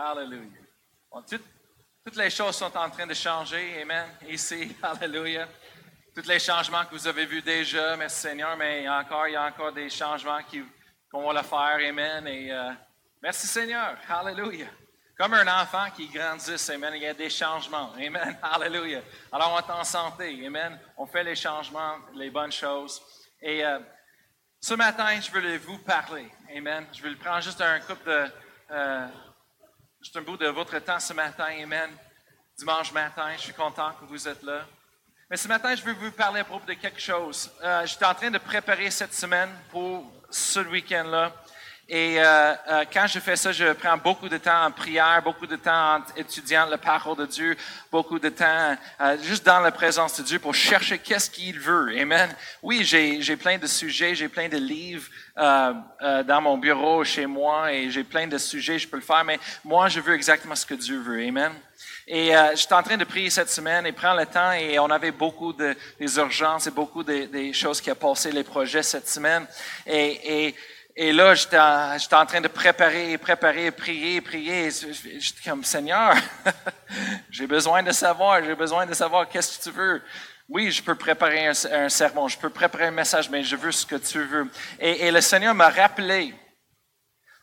Hallelujah. Bon, toutes, toutes les choses sont en train de changer. Amen. Ici, Hallelujah. Tous les changements que vous avez vus déjà, merci Seigneur, mais encore, il y a encore des changements qu'on va le faire. Amen. Et euh, merci Seigneur. Hallelujah. Comme un enfant qui grandit, Amen, il y a des changements. Amen. Hallelujah. Alors, on est en santé. Amen. On fait les changements, les bonnes choses. Et euh, ce matin, je voulais vous parler. Amen. Je vais prendre juste un couple de. euh, juste un bout de votre temps ce matin. Amen. Dimanche matin, je suis content que vous êtes là. Mais ce matin, je veux vous parler à propos de quelque chose. Euh, J'étais en train de préparer cette semaine pour ce week-end-là. Et euh, euh, quand je fais ça, je prends beaucoup de temps en prière, beaucoup de temps en étudiant la parole de Dieu, beaucoup de temps euh, juste dans la présence de Dieu pour chercher qu'est-ce qu'il veut. Amen. Oui, j'ai plein de sujets, j'ai plein de livres euh, euh, dans mon bureau, chez moi, et j'ai plein de sujets, je peux le faire, mais moi, je veux exactement ce que Dieu veut. Amen. Et euh, j'étais en train de prier cette semaine et prendre le temps et on avait beaucoup de des urgences et beaucoup de, des choses qui ont passé les projets cette semaine. Et, et, et là, j'étais en, train de préparer, préparer, prier, prier. J'étais comme Seigneur, j'ai besoin de savoir, j'ai besoin de savoir qu'est-ce que tu veux. Oui, je peux préparer un, sermon, je peux préparer un message, mais je veux ce que tu veux. Et, le Seigneur m'a rappelé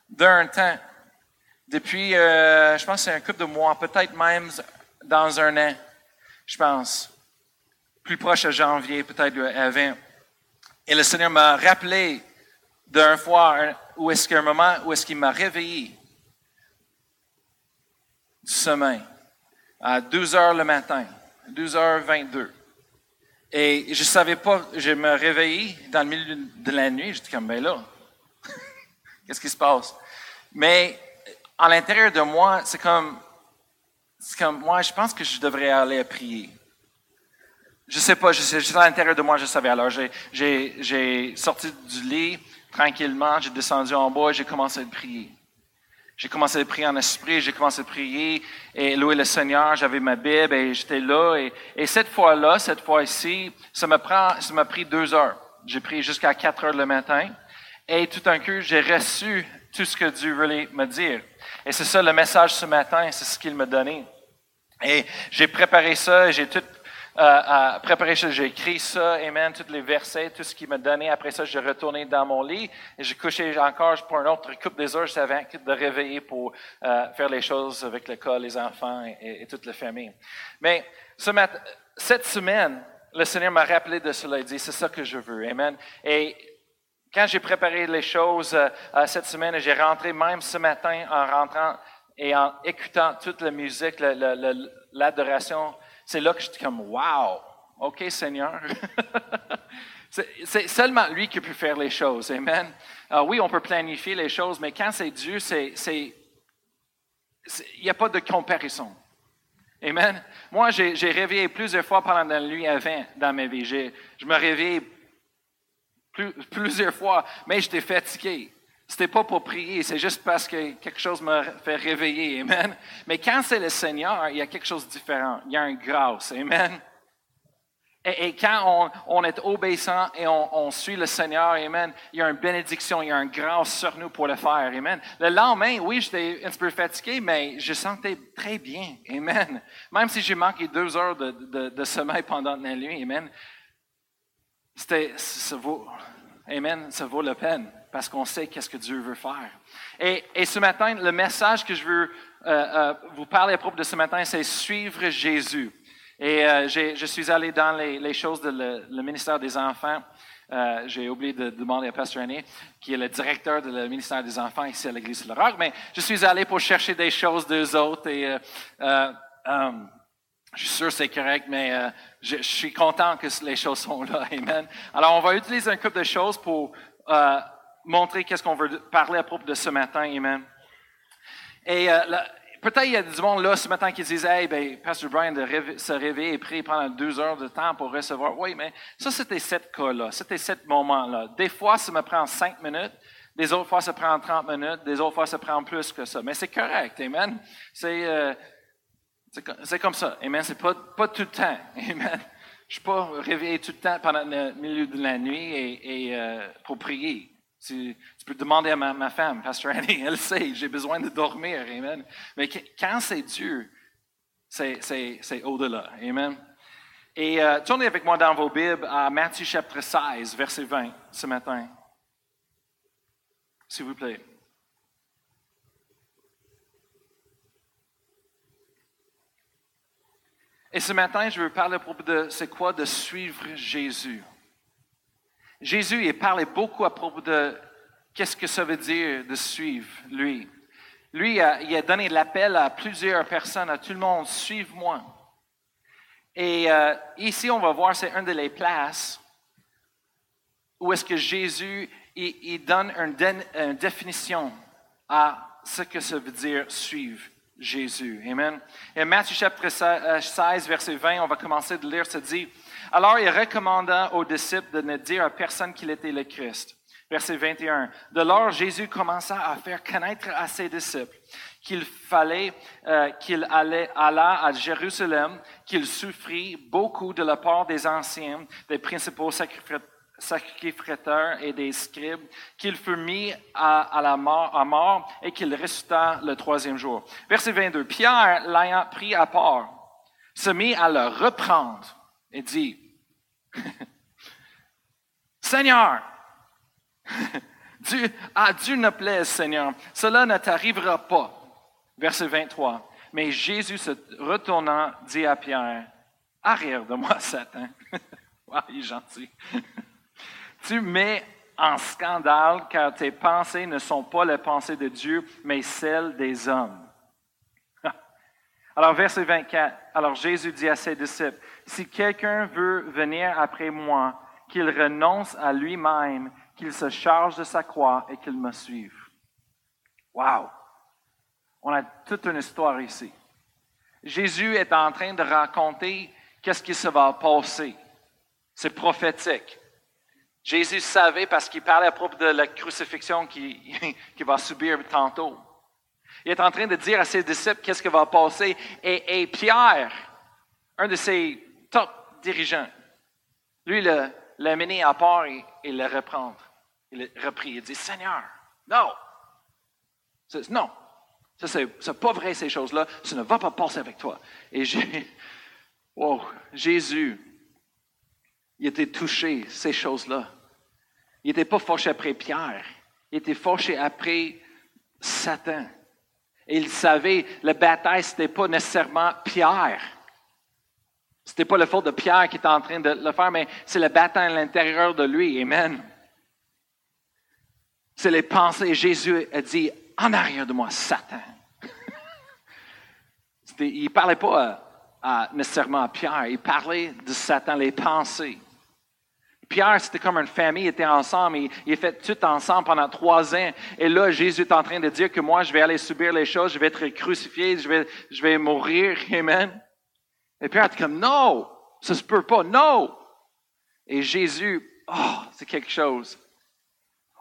d'un temps depuis, euh, je pense, c'est un couple de mois, peut-être même dans un an, je pense, plus proche de janvier, peut-être avant. Et le Seigneur m'a rappelé d'un fois un- où est-ce qu'un moment où est-ce qu'il m'a réveillé du sommeil? À 12 heures le matin, 12h22. Et je savais pas, je me réveillais dans le milieu de la nuit, j'étais comme, ben là, qu'est-ce qui se passe? Mais à l'intérieur de moi, c'est comme, c'est comme, moi, je pense que je devrais aller prier. Je sais pas, je sais, juste à l'intérieur de moi, je savais. Alors, j'ai sorti du lit tranquillement, j'ai descendu en bas, j'ai commencé à prier. J'ai commencé à prier en esprit, j'ai commencé à prier et louer le Seigneur. J'avais ma Bible et j'étais là. Et, et cette fois-là, cette fois-ci, ça me prend, ça m'a pris deux heures. J'ai prié jusqu'à quatre heures le matin. Et tout d'un coup, j'ai reçu tout ce que Dieu voulait me dire. Et c'est ça le message ce matin, c'est ce qu'il m'a donné. Et j'ai préparé ça, j'ai tout euh, euh, préparé ça, j'ai écrit ça, Amen, tous les versets, tout ce qu'il m'a donné. Après ça, j'ai retourné dans mon lit et j'ai couché encore pour un autre couple des heures avant de réveiller pour euh, faire les choses avec l'école, les enfants et, et toute la famille. Mais ce matin, cette semaine, le Seigneur m'a rappelé de cela. Il dit, c'est ça que je veux. Amen. Et quand j'ai préparé les choses euh, euh, cette semaine, j'ai rentré même ce matin en rentrant et en écoutant toute la musique, la- la- la- l'adoration. C'est là que j'étais comme, wow, OK Seigneur. c'est seulement lui qui peut faire les choses. Amen. Euh, oui, on peut planifier les choses, mais quand c'est Dieu, c'est, il n'y a pas de comparaison. Amen. Moi, j'ai, réveillé plusieurs fois pendant la nuit avant dans ma vie. Je me réveillais plus- plusieurs fois, mais j'étais fatigué. C'était pas pour prier, c'est juste parce que quelque chose m'a fait réveiller. Amen. Mais quand c'est le Seigneur, il y a quelque chose de différent. Il y a une grâce. Amen. Et, quand on, est obéissant et on, on suit le Seigneur, Amen, il y a une bénédiction, il y a une grâce sur nous pour le faire. Amen. Le lendemain, oui, j'étais un petit peu fatigué, mais je sentais très bien. Amen. Même si j'ai manqué deux heures de, de, de sommeil pendant la nuit. Amen. C'était, ça vaut, Amen, ça vaut la peine parce qu'on sait qu'est-ce que Dieu veut faire. Et, ce matin, le message que je veux euh, euh, vous parler à propos de ce matin, c'est suivre Jésus. Et euh, je suis allé dans les, choses de le, ministère des enfants. Euh, j'ai oublié de demander à Pasteur René, qui est le directeur du ministère des enfants ici à l'Église de Roc, mais je suis allé pour chercher des choses d'eux autres et euh, je suis sûr que c'est correct, mais je, suis content que les choses sont là. Amen. Alors, on va utiliser un couple de choses pour montrer qu'est-ce qu'on veut parler à propos de ce matin. Amen. Et euh, peut-être il y a du monde là ce matin qui disent Hey, ben, Pastor Brian de se réveiller et prier pendant deux heures de temps pour recevoir. Oui, mais ça, c'était sept cas-là. C'était sept moments-là. Des fois, ça me prend cinq minutes. Des autres fois, ça prend 30 minutes. Des autres fois, ça prend plus que ça. Mais c'est correct. Amen. C'est. euh, c'est co- c'est comme ça. Amen. C'est pas, pas tout le temps. Amen. Je suis pas réveillé tout le temps pendant le milieu de la nuit et, et, euh, pour prier. Tu, peux demander à ma, femme, Pastor Annie, elle sait, j'ai besoin de dormir. Amen. Mais quand c'est Dieu, c'est au-delà. Amen. Et euh, tournez avec moi dans vos Bibles à Matthieu chapitre 16, verset 20 ce matin. S'il vous plaît. Et ce matin, je veux parler à propos de c'est quoi de suivre Jésus. Jésus, il parlait beaucoup à propos de qu'est-ce que ça veut dire de suivre lui. Lui, il a donné l'appel à plusieurs personnes, à tout le monde, suive-moi. Et euh, ici, on va voir, c'est une des places où est-ce que Jésus, il, donne une, définition à ce que ça veut dire suivre Jésus. Amen. Et Matthieu chapitre 16, euh, verset 20, on va commencer de lire, ça dit, Alors il recommanda aux disciples de ne dire à personne qu'il était le Christ. Verset 21. De lors, Jésus commença à faire connaître à ses disciples qu'il fallait euh, qu'il allait à Jérusalem, qu'il souffrit beaucoup de la part des anciens, des principaux sacrificateurs et des scribes, qu'il fut mis à, la mort, à mort et qu'il ressuscita le troisième jour. Verset 22. Pierre, l'ayant pris à part, se mit à le reprendre et dit, Seigneur, Dieu, à Dieu ne plaise, Seigneur, cela ne t'arrivera pas. Verset 23. Mais Jésus se retournant dit à Pierre, Arrière de moi, Satan. il est gentil. tu mets en scandale car tes pensées ne sont pas les pensées de Dieu, mais celles des hommes. Alors, verset 24. Alors Jésus dit à ses disciples, Si quelqu'un veut venir après moi, qu'il renonce à lui-même, qu'il se charge de sa croix et qu'il me suive. Wow! On a toute une histoire ici. Jésus est en train de raconter qu'est-ce qui se va passer. C'est prophétique. Jésus savait parce qu'il parlait à propos de la crucifixion qu'il va subir tantôt. Il est en train de dire à ses disciples qu'est-ce qui va passer. Et, Pierre, un de ses top dirigeants, lui l'a mené à part et, le reprendre. Il a repris. Il dit Seigneur, non. Non, ça, c'est pas vrai, ces choses-là. Ça ne va pas passer avec toi. Et j'ai, wow, Jésus, il était touché, ces choses-là. Il n'était pas fâché après Pierre. Il était fâché après Satan. Et il savait, la bataille, ce n'était pas nécessairement Pierre. Ce n'était pas le faute de Pierre qui était en train de le faire, mais c'est la bataille à l'intérieur de lui. Amen. C'est les pensées. Jésus a dit, en arrière de moi, Satan. il ne parlait pas nécessairement à Pierre, il parlait de Satan, les pensées. Pierre, c'était comme une famille, ils étaient ensemble, ils, ils fait tout ensemble pendant trois ans. Et là, Jésus est en train de dire que moi, je vais aller subir les choses, je vais être crucifié, je vais, je vais mourir. Amen. Et Pierre est comme, non, ça se peut pas, non. Et Jésus, oh, c'est quelque chose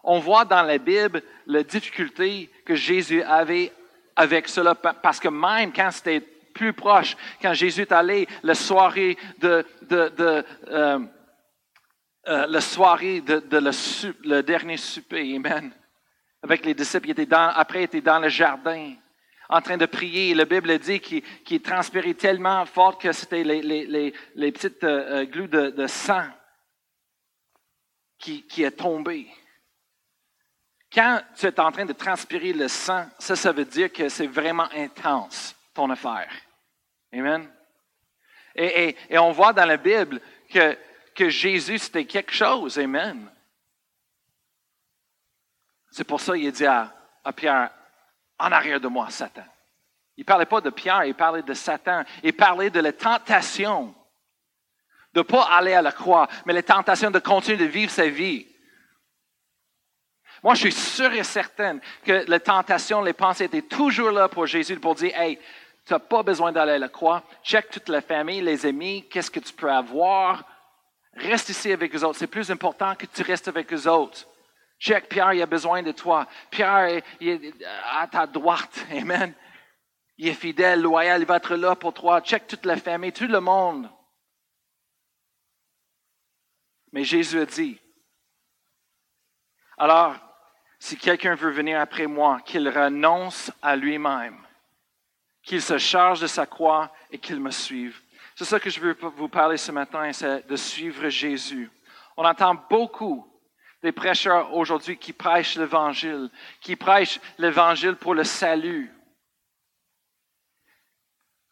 on voit dans la Bible la difficulté que Jésus avait avec cela, parce que même quand c'était plus proche, quand Jésus est allé la soirée de, de, euh, euh, la soirée de, le, dernier souper, Amen, avec les disciples, était dans, après il était dans le jardin en train de prier. La Bible dit qu'il transpirait tellement fort que c'était les, petites euh, glues de, sang qui, est tombé. Quand tu es en train de transpirer le sang, ça, ça veut dire que c'est vraiment intense, ton affaire. Amen. Et, on voit dans la Bible que, que Jésus, c'était quelque chose. Amen. C'est pour ça qu'il dit à Pierre, en arrière de moi, Satan. Il ne parlait pas de Pierre, il parlait de Satan. Il parlait de la tentation de ne pas aller à la croix, mais la tentation de continuer de vivre sa vie. Moi, je suis sûr et certain que la tentation, les pensées étaient toujours là pour Jésus pour dire, hey, tu n'as pas besoin d'aller à la croix. Check toute la famille, les amis, qu'est-ce que tu peux avoir? Reste ici avec eux autres. C'est plus important que tu restes avec eux autres. Check, Pierre, il a besoin de toi. Pierre, il est à ta droite. Amen. Il est fidèle, loyal, il va être là pour toi. Check toute la famille, tout le monde. Mais Jésus a dit. Alors, si quelqu'un veut venir après moi, qu'il renonce à lui-même, qu'il se charge de sa croix et qu'il me suive. C'est ça que je veux vous parler ce matin, c'est de suivre Jésus. On entend beaucoup des prêcheurs aujourd'hui qui prêchent l'Évangile, qui prêchent l'Évangile pour le salut.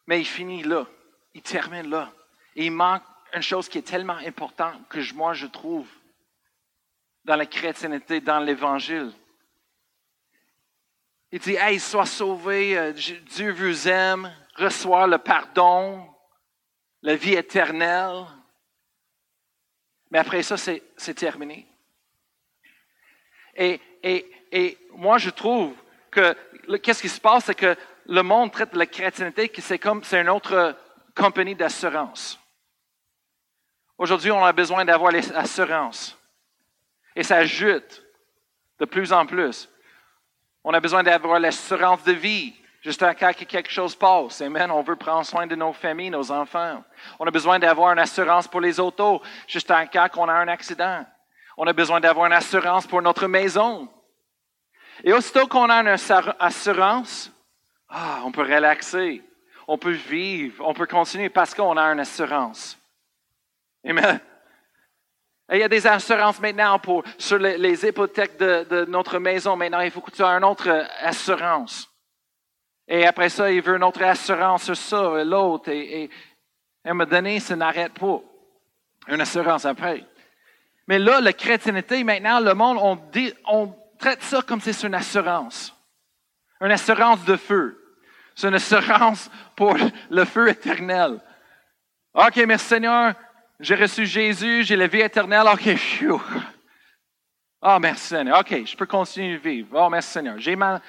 Mais il finit là, il termine là. Et il manque une chose qui est tellement importante que moi je trouve dans la chrétienté, dans l'Évangile. Il dit, hey, sois sauvé, euh, Dieu vous aime, reçois le pardon, la vie éternelle. Mais après ça, c'est terminé. Et, et, et, moi, je trouve que qu'est-ce qui se passe, c'est que le monde traite la chrétienté que c'est comme c'est une autre compagnie d'assurance. Aujourd'hui, on a besoin d'avoir l'assurance. Et ça ajoute de plus en plus. On a besoin d'avoir l'assurance de vie. Juste en cas que quelque chose passe. Amen. On veut prendre soin de nos familles, nos enfants. On a besoin d'avoir une assurance pour les autos, juste en cas qu'on a un accident. On a besoin d'avoir une assurance pour notre maison. Et aussitôt qu'on a une assurance, ah, on peut relaxer, on peut vivre, on peut continuer parce qu'on a une assurance. Amen. Et il y a des assurances maintenant pour, sur les, hypothèques de, notre maison. Maintenant, il faut que tu aies une autre assurance. Et après ça, il veut une autre assurance sur ça, l'autre. Et, et, un moment donné, ça n'arrête pas. Une assurance après. Mais là, la chrétienté, maintenant, le monde, on, dit, on traite ça comme si c'est une assurance. Une assurance de feu. C'est une assurance pour le feu éternel. OK, merci Seigneur. J'ai reçu Jésus, j'ai la vie éternelle. OK, phew. Oh, merci Seigneur. OK, je peux continuer de vivre. Oh, merci Seigneur. J'ai ma,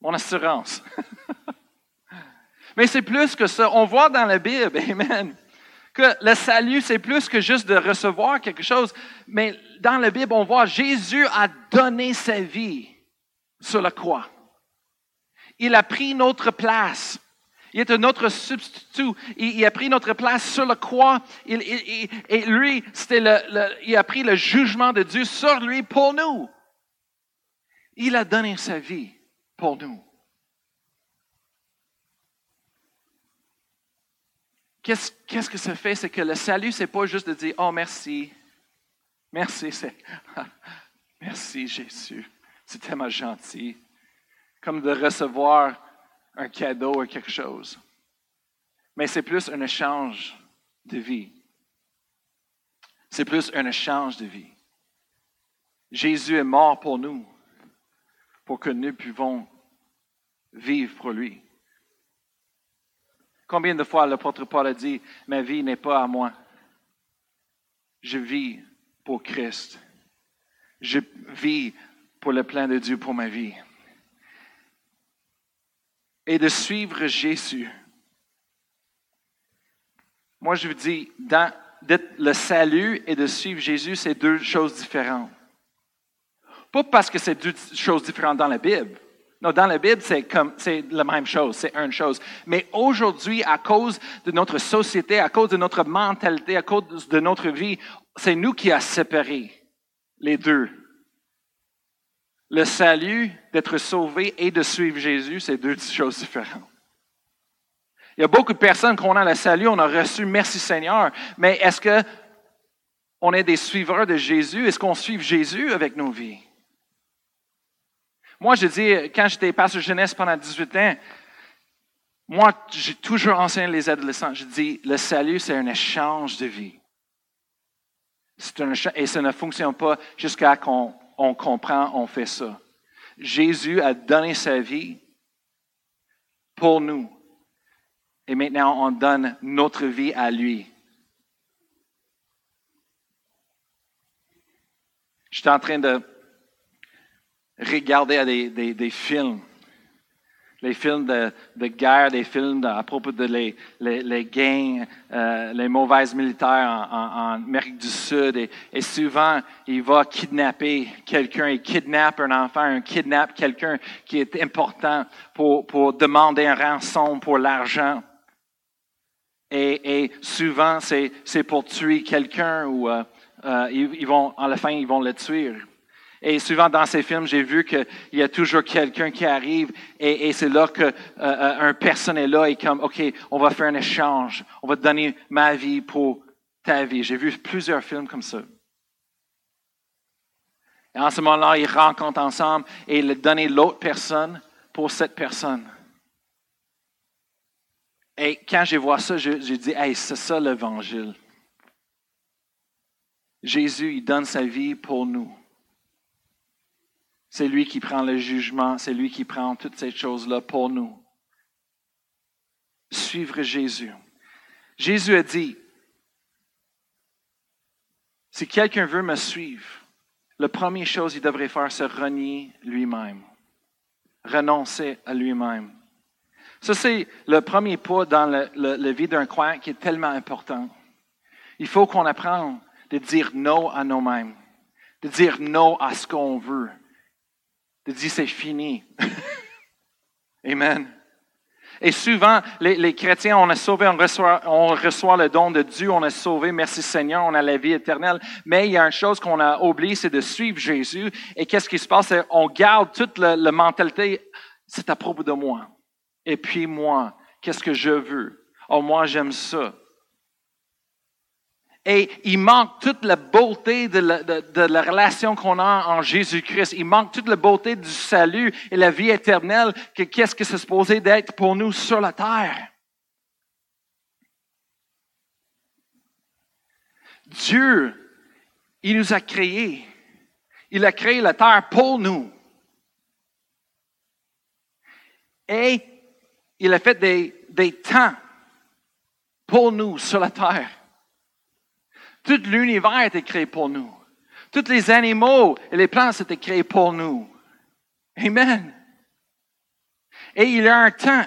mon assurance. Mais c'est plus que ça. On voit dans la Bible, Amen, le salut, c'est plus que juste de recevoir quelque chose. Mais dans la Bible, on voit Jésus a donné sa vie sur la croix. Il a pris notre place. Il est notre substitut. Il, a pris notre place sur la croix. et lui, c'était le, il a pris le jugement de Dieu sur lui pour nous. Il a donné sa vie pour nous. Qu'est-ce, que ça fait? C'est que le salut, c'est pas juste de dire Oh, merci. Merci, c'est. merci, Jésus. C'est tellement gentil. Comme de recevoir un cadeau ou quelque chose. Mais c'est plus un échange de vie. C'est plus un échange de vie. Jésus est mort pour nous pour que nous puissions vivre pour lui. Combien de fois l'apôtre Paul a dit, ma vie n'est pas à moi. Je vis pour Christ. Je vis pour le plan de Dieu pour ma vie. Et de suivre Jésus. Moi, je vous dis, dans le salut et de suivre Jésus, c'est deux choses différentes. Pas parce que c'est deux choses différentes dans la Bible. Non, dans la Bible, c'est comme, c'est la même chose, c'est une chose. Mais aujourd'hui, à cause de notre société, à cause de notre mentalité, à cause de notre vie, c'est nous qui a séparé les deux. Le salut, d'être sauvé et de suivre Jésus, c'est deux choses différentes. Il y a beaucoup de personnes qu'on a le salut, on a reçu merci Seigneur, mais est-ce que on est des suiveurs de Jésus? Est-ce qu'on suit Jésus avec nos vies? Moi, je dis, quand j'étais pasteur jeunesse pendant 18 ans, moi, j'ai toujours enseigné les adolescents. Je dis, le salut, c'est un échange de vie. Un et ça ne fonctionne pas jusqu'à qu'on on comprend, on fait ça. Jésus a donné sa vie pour nous. Et maintenant, on donne notre vie à lui. Je suis en train de regarder des, des, films. Les films de, de, guerre, des films à propos de les, les, les gangs, euh, les mauvaises militaires en, en, Amérique du Sud. Et, et, souvent, il va kidnapper quelqu'un, il kidnappe un enfant, il kidnappe quelqu'un qui est important pour, pour demander un rançon pour l'argent. Et, et, souvent, c'est pour tuer quelqu'un ou euh, euh, ils, ils, vont, à la fin, ils vont le tuer. Et souvent dans ces films, j'ai vu qu'il y a toujours quelqu'un qui arrive et, c'est là qu'un euh, personne est là et comme, OK, on va faire un échange. On va te donner ma vie pour ta vie. J'ai vu plusieurs films comme ça. Et en ce moment-là, ils rencontrent ensemble et ils donnent l'autre personne pour cette personne. Et quand je vois ça, j'ai dit, hey, c'est ça l'évangile. Jésus, il donne sa vie pour nous. C'est lui qui prend le jugement, c'est lui qui prend toutes ces choses-là pour nous. Suivre Jésus. Jésus a dit, si quelqu'un veut me suivre, la première chose qu'il devrait faire, c'est renier lui-même, renoncer à lui-même. Ça, c'est le premier pas dans la vie d'un croyant qui est tellement important. Il faut qu'on apprenne de dire non à nous-mêmes, de dire non à ce qu'on veut, de dire c'est fini. Amen. Et souvent, les, chrétiens, on est sauvé, on reçoit, le don de Dieu, on est sauvé, merci Seigneur, on a la vie éternelle. Mais il y a une chose qu'on a oublié, c'est de suivre Jésus. Et qu'est-ce qui se passe? On garde toute la, la mentalité, c'est à propos de moi. Et puis moi, qu'est-ce que je veux? Oh, moi, j'aime ça. Et il manque toute la beauté de la, relation qu'on a en Jésus-Christ. Il manque toute la beauté du salut et la vie éternelle que qu'est-ce que c'est supposé d'être pour nous sur la terre. Dieu, il nous a créés. Il a créé la terre pour nous. Et il a fait des, des temps pour nous sur la terre. Tout l'univers a été créé pour nous. Tous les animaux et les plantes étaient créés pour nous. Amen. Et il y a un temps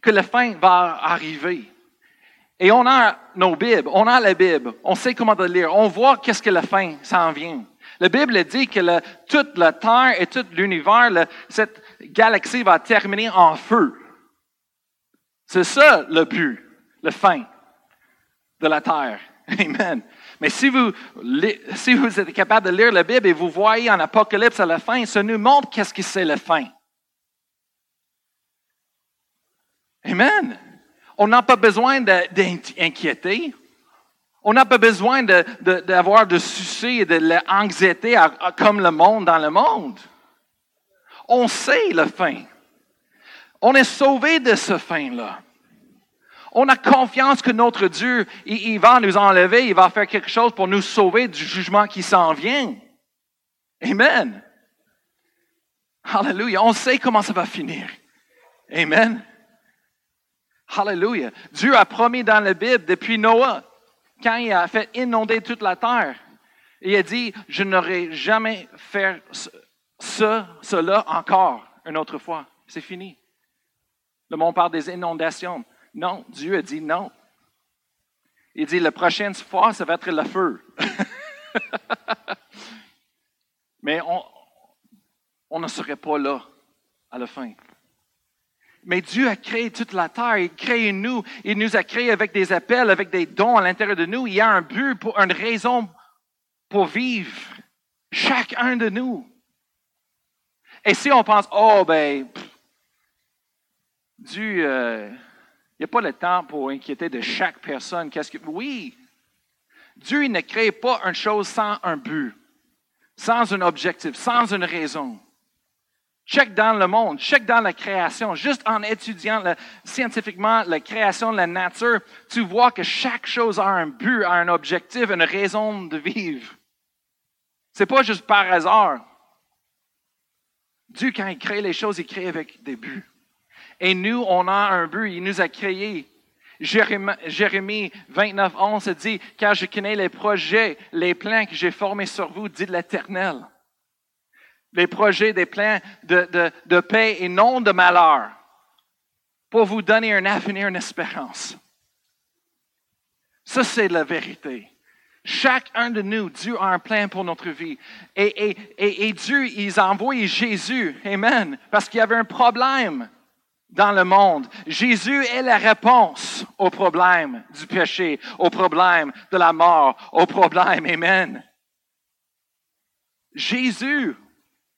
que la fin va arriver. Et on a nos Bibles, on a la Bible, on sait comment de lire, on voit qu'est-ce que la fin s'en vient. La Bible dit que toute la Terre et tout l'univers, cette galaxie va terminer en feu. C'est ça le but, la fin de la Terre. Amen. Mais si vous, si êtes capable de lire la Bible et vous voyez en Apocalypse à la fin, ça nous montre qu'est-ce que c'est la fin. Amen. On n'a pas besoin d'inquiéter. On n'a pas besoin d'avoir de, de, soucis et de l'anxiété comme le monde dans le monde. On sait la fin. On est sauvé de ce fin-là. On a confiance que notre Dieu, il, va nous enlever, il va faire quelque chose pour nous sauver du jugement qui s'en vient. Amen. Hallelujah. On sait comment ça va finir. Amen. Hallelujah. Dieu a promis dans la Bible depuis Noah, quand il a fait inonder toute la terre, il a dit, je n'aurai jamais fait ça, cela encore une autre fois. C'est fini. Le monde parle des inondations. Non, Dieu a dit non. Il dit, la prochaine fois, ça va être le feu. Mais on, ne serait pas là à la fin. Mais Dieu a créé toute la terre, il a créé nous, il nous a créés avec des appels, avec des dons à l'intérieur de nous. Il y a un but, pour, une raison pour vivre, chacun de nous. Et si on pense, oh ben, Dieu, euh, n'y a pas le temps pour inquiéter de chaque personne. Qu'est-ce que. Oui! Dieu ne crée pas une chose sans un but, sans un objectif, sans une raison. Check dans le monde, check dans la création. Juste en étudiant scientifiquement la création de la nature, tu vois que chaque chose a un but, a un objectif, une raison de vivre. C'est pas juste par hasard. Dieu, quand il crée les choses, il crée avec des buts. Et nous, on a un but. Il nous a créés. Jérémie 29, 11 dit, car je connais les projets, les plans que j'ai formés sur vous, dit l'Éternel. Les projets, des plans de, de, paix et non de malheur, pour vous donner un avenir, une espérance. Ça, c'est la vérité. Chacun de nous, Dieu a un plan pour notre vie. Et, et, et, Dieu, il a Jésus, Amen, parce qu'il y avait un problème dans le monde. Jésus est la réponse au problème du péché, au problème de la mort, au problème, Amen. Jésus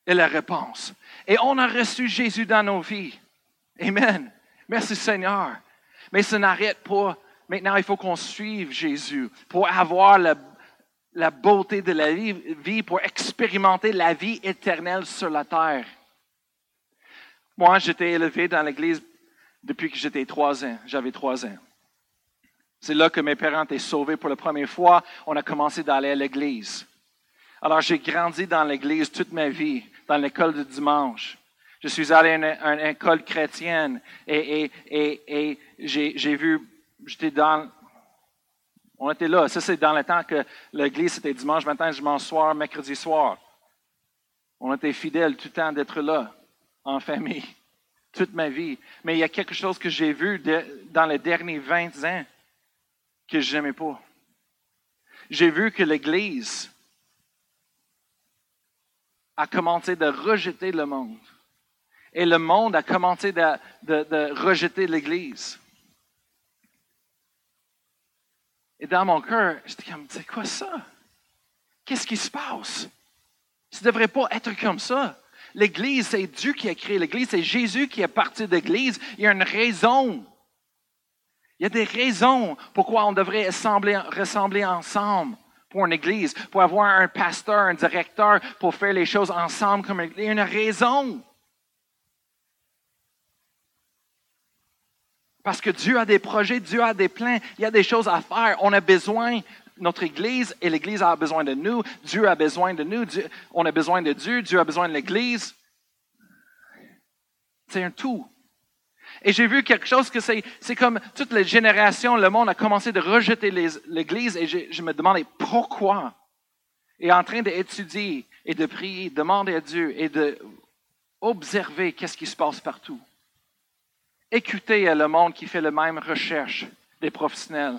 est la réponse. Et on a reçu Jésus dans nos vies. Amen. Merci Seigneur. Mais ça n'arrête pas. Maintenant, il faut qu'on suive Jésus pour avoir la, la beauté de la vie, pour expérimenter la vie éternelle sur la terre. Moi, j'étais élevé dans l'Église depuis que j'étais trois ans. J'avais trois ans. C'est là que mes parents étaient sauvés pour la première fois. On a commencé d'aller à l'Église. Alors, j'ai grandi dans l'Église toute ma vie, dans l'école du dimanche. Je suis allé à une, école chrétienne et, et, et, j'ai vu, j'étais dans, on était là. Ça, c'est dans le temps que l'église, c'était dimanche matin, dimanche soir, mercredi soir. On était fidèles tout le temps d'être là, en famille, toute ma vie. Mais il y a quelque chose que j'ai vu dans les derniers 20 ans que je n'aimais pas. J'ai vu que l'Église a commencé de rejeter le monde et le monde a commencé de, rejeter l'Église. Et dans mon cœur, j'étais comme, c'est quoi ça? Qu'est-ce qui se passe? Ça ne devrait pas être comme ça. L'Église, c'est Dieu qui a créé l'Église, c'est Jésus qui est parti de l'Église. Il y a une raison. Il y a des raisons pourquoi on devrait ressembler ensemble pour une Église, pour avoir un pasteur, un directeur, pour faire les choses ensemble comme Il y a une raison. Parce que Dieu a des projets, Dieu a des plans, il y a des choses à faire. On a besoin, notre Église et l'Église a besoin de nous, Dieu a besoin de nous, on a besoin de Dieu, Dieu a besoin de l'Église. C'est un tout. Et j'ai vu quelque chose que c'est, comme toutes les générations, le monde a commencé de rejeter l'Église et je, me demandais pourquoi. Et en train d'étudier et de prier, demander à Dieu et d'observer qu'est-ce qui se passe partout. Écoutez le monde qui fait la même recherche des professionnels.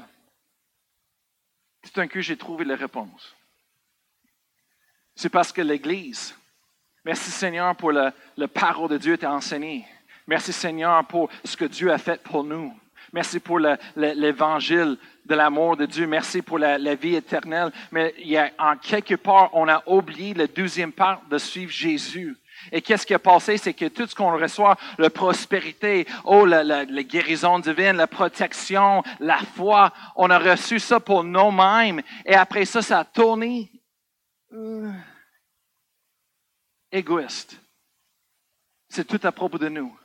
Tout un coup, j'ai trouvé la réponse. C'est parce que l'Église, merci Seigneur pour le parole de Dieu t'a enseigné. Merci Seigneur pour ce que Dieu a fait pour nous. Merci pour l'évangile de l'amour de Dieu. Merci pour la, la, vie éternelle. Mais y a, en quelque part, on a oublié la deuxième part de suivre Jésus. Et qu'est-ce qui a passé? C'est que tout ce qu'on reçoit, la prospérité, oh, la, guérison divine, la protection, la foi, on a reçu ça pour nous-mêmes. Et après ça, ça a tourné euh, égoïste. C'est tout à propos de nous.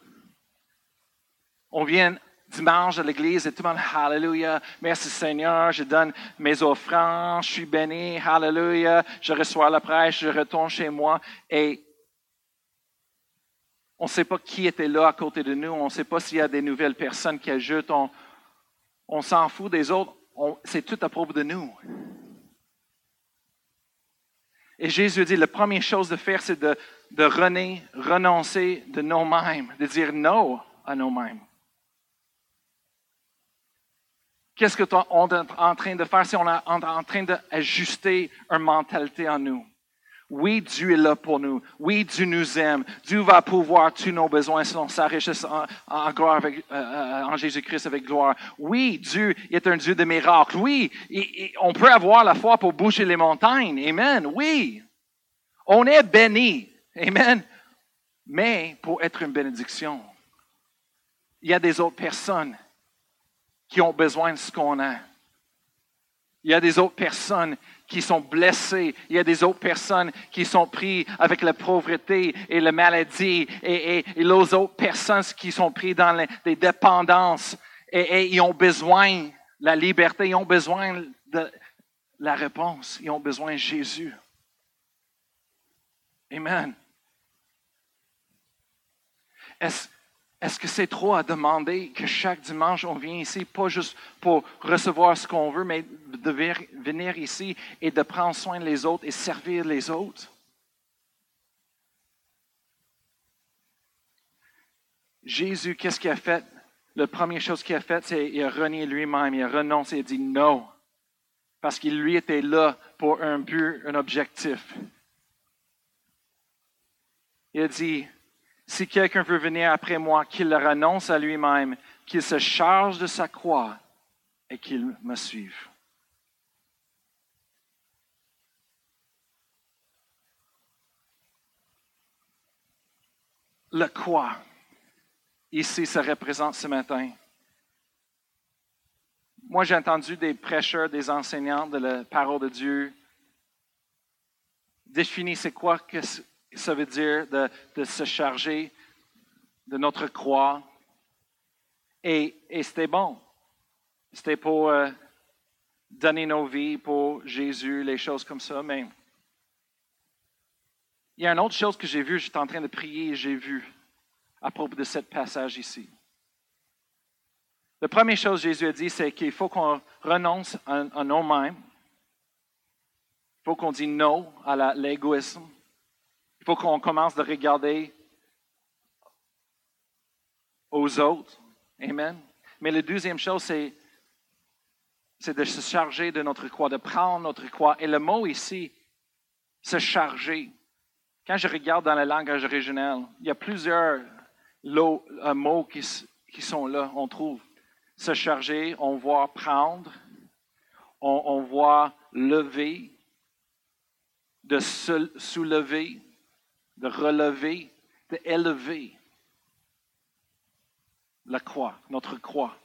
On vient dimanche à l'église et tout le monde, Hallelujah, merci Seigneur, je donne mes offrandes, je suis béni, Hallelujah, je reçois la prêche, je retourne chez moi et on ne sait pas qui était là à côté de nous. On ne sait pas s'il y a des nouvelles personnes qui ajoutent. On, s'en fout des autres. C'est tout à propos de nous. Et Jésus dit, la première chose de faire, c'est de, renoncer de nous-mêmes, de dire non à nous-mêmes. Qu'est-ce qu'on est en train de faire si on est en train d'ajuster une mentalité en nous? Oui, Dieu est là pour nous. Oui, Dieu nous aime. Dieu va pouvoir tous nos besoins selon sa richesse en, euh, euh, en Jésus-Christ avec gloire. Oui, Dieu est un Dieu de miracles. Oui, on peut avoir la foi pour boucher les montagnes. Amen. Oui. On est béni. Amen. Mais pour être une bénédiction, il y a des autres personnes qui ont besoin de ce qu'on a. Il y a des autres personnes qui sont blessés. Il y a des autres personnes qui sont prises avec la pauvreté et la maladie. Et, les autres personnes qui sont prises dans des dépendances. Et, ils ont besoin de la liberté. Ils ont besoin de la réponse. Ils ont besoin de Jésus. Amen. Est-ce est-ce que c'est trop à demander que chaque dimanche on vient ici, pas juste pour recevoir ce qu'on veut, mais de venir ici et de prendre soin des autres et servir les autres? Jésus, qu'est-ce qu'il a fait? La première chose qu'il a faite, c'est qu'il a renié lui-même, il a renoncé, il a dit non. Parce qu'il lui était là pour un but, un objectif. Il a dit, si quelqu'un veut venir après moi, qu'il renonce à lui-même, qu'il se charge de sa croix et qu'il me suive. Le quoi, ici, se représente ce matin. Moi, j'ai entendu des prêcheurs, des enseignants de la parole de Dieu définir c'est quoi, ça veut dire de, se charger de notre croix. Et, et c'était bon. C'était pour euh, donner nos vies pour Jésus, les choses comme ça. Mais il y a une autre chose que j'ai vue, j'étais en train de prier et j'ai vu à propos de ce passage ici. La première chose que Jésus a dit, c'est qu'il faut qu'on renonce à, à nous-mêmes. Il faut qu'on dise non à l'égoïsme. Qu'on commence de regarder aux autres. Amen. Mais la deuxième chose, c'est, de se charger de notre croix, de prendre notre croix. Et le mot ici, se charger. Quand je regarde dans la langage originale, il y a plusieurs euh, mots qui, sont là, on trouve. Se charger, on voit prendre, on, on voit lever, de se soulever, de relever, d'élever la croix, notre croix.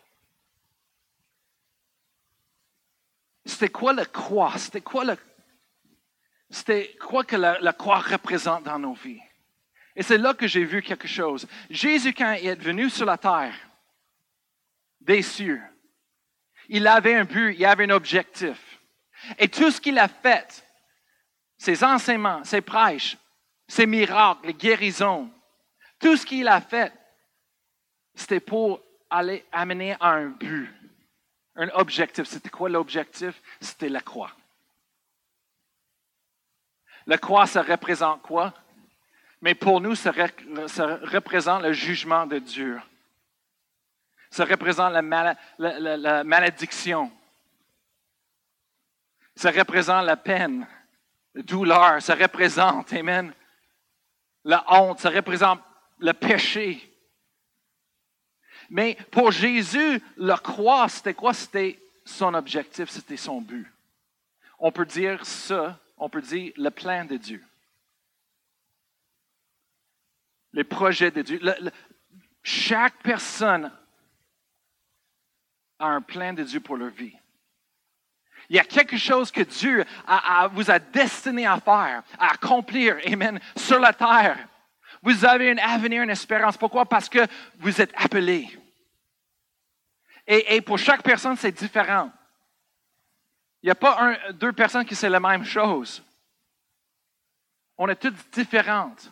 C'était quoi la croix? C'était quoi le, c'était quoi que la, croix représente dans nos vies? Et c'est là que j'ai vu quelque chose. Jésus, quand il est venu sur la terre, des cieux, il avait un but, il avait un objectif. Et tout ce qu'il a fait, ses enseignements, ses prêches, ses miracles, les guérisons, tout ce qu'il a fait, c'était pour aller amener à un but, un objectif. C'était quoi l'objectif? C'était la croix. La croix, ça représente quoi? Mais pour nous, ça, représente le jugement de Dieu. Ça représente la, la malédiction. Ça représente la peine, la douleur. Ça représente, Amen, la honte. Ça représente le péché. Mais pour Jésus, la croix, c'était quoi? C'était son objectif, c'était son but. On peut dire ça, on peut dire le plan de Dieu. Les projets de Dieu. chaque personne a un plan de Dieu pour leur vie. Il y a quelque chose que Dieu vous a destiné à faire, à accomplir, Amen, sur la terre. Vous avez un avenir, une espérance. Pourquoi? Parce que vous êtes appelés. Et, pour chaque personne, c'est différent. Il n'y a pas deux personnes qui c'est la même chose. On est toutes différentes.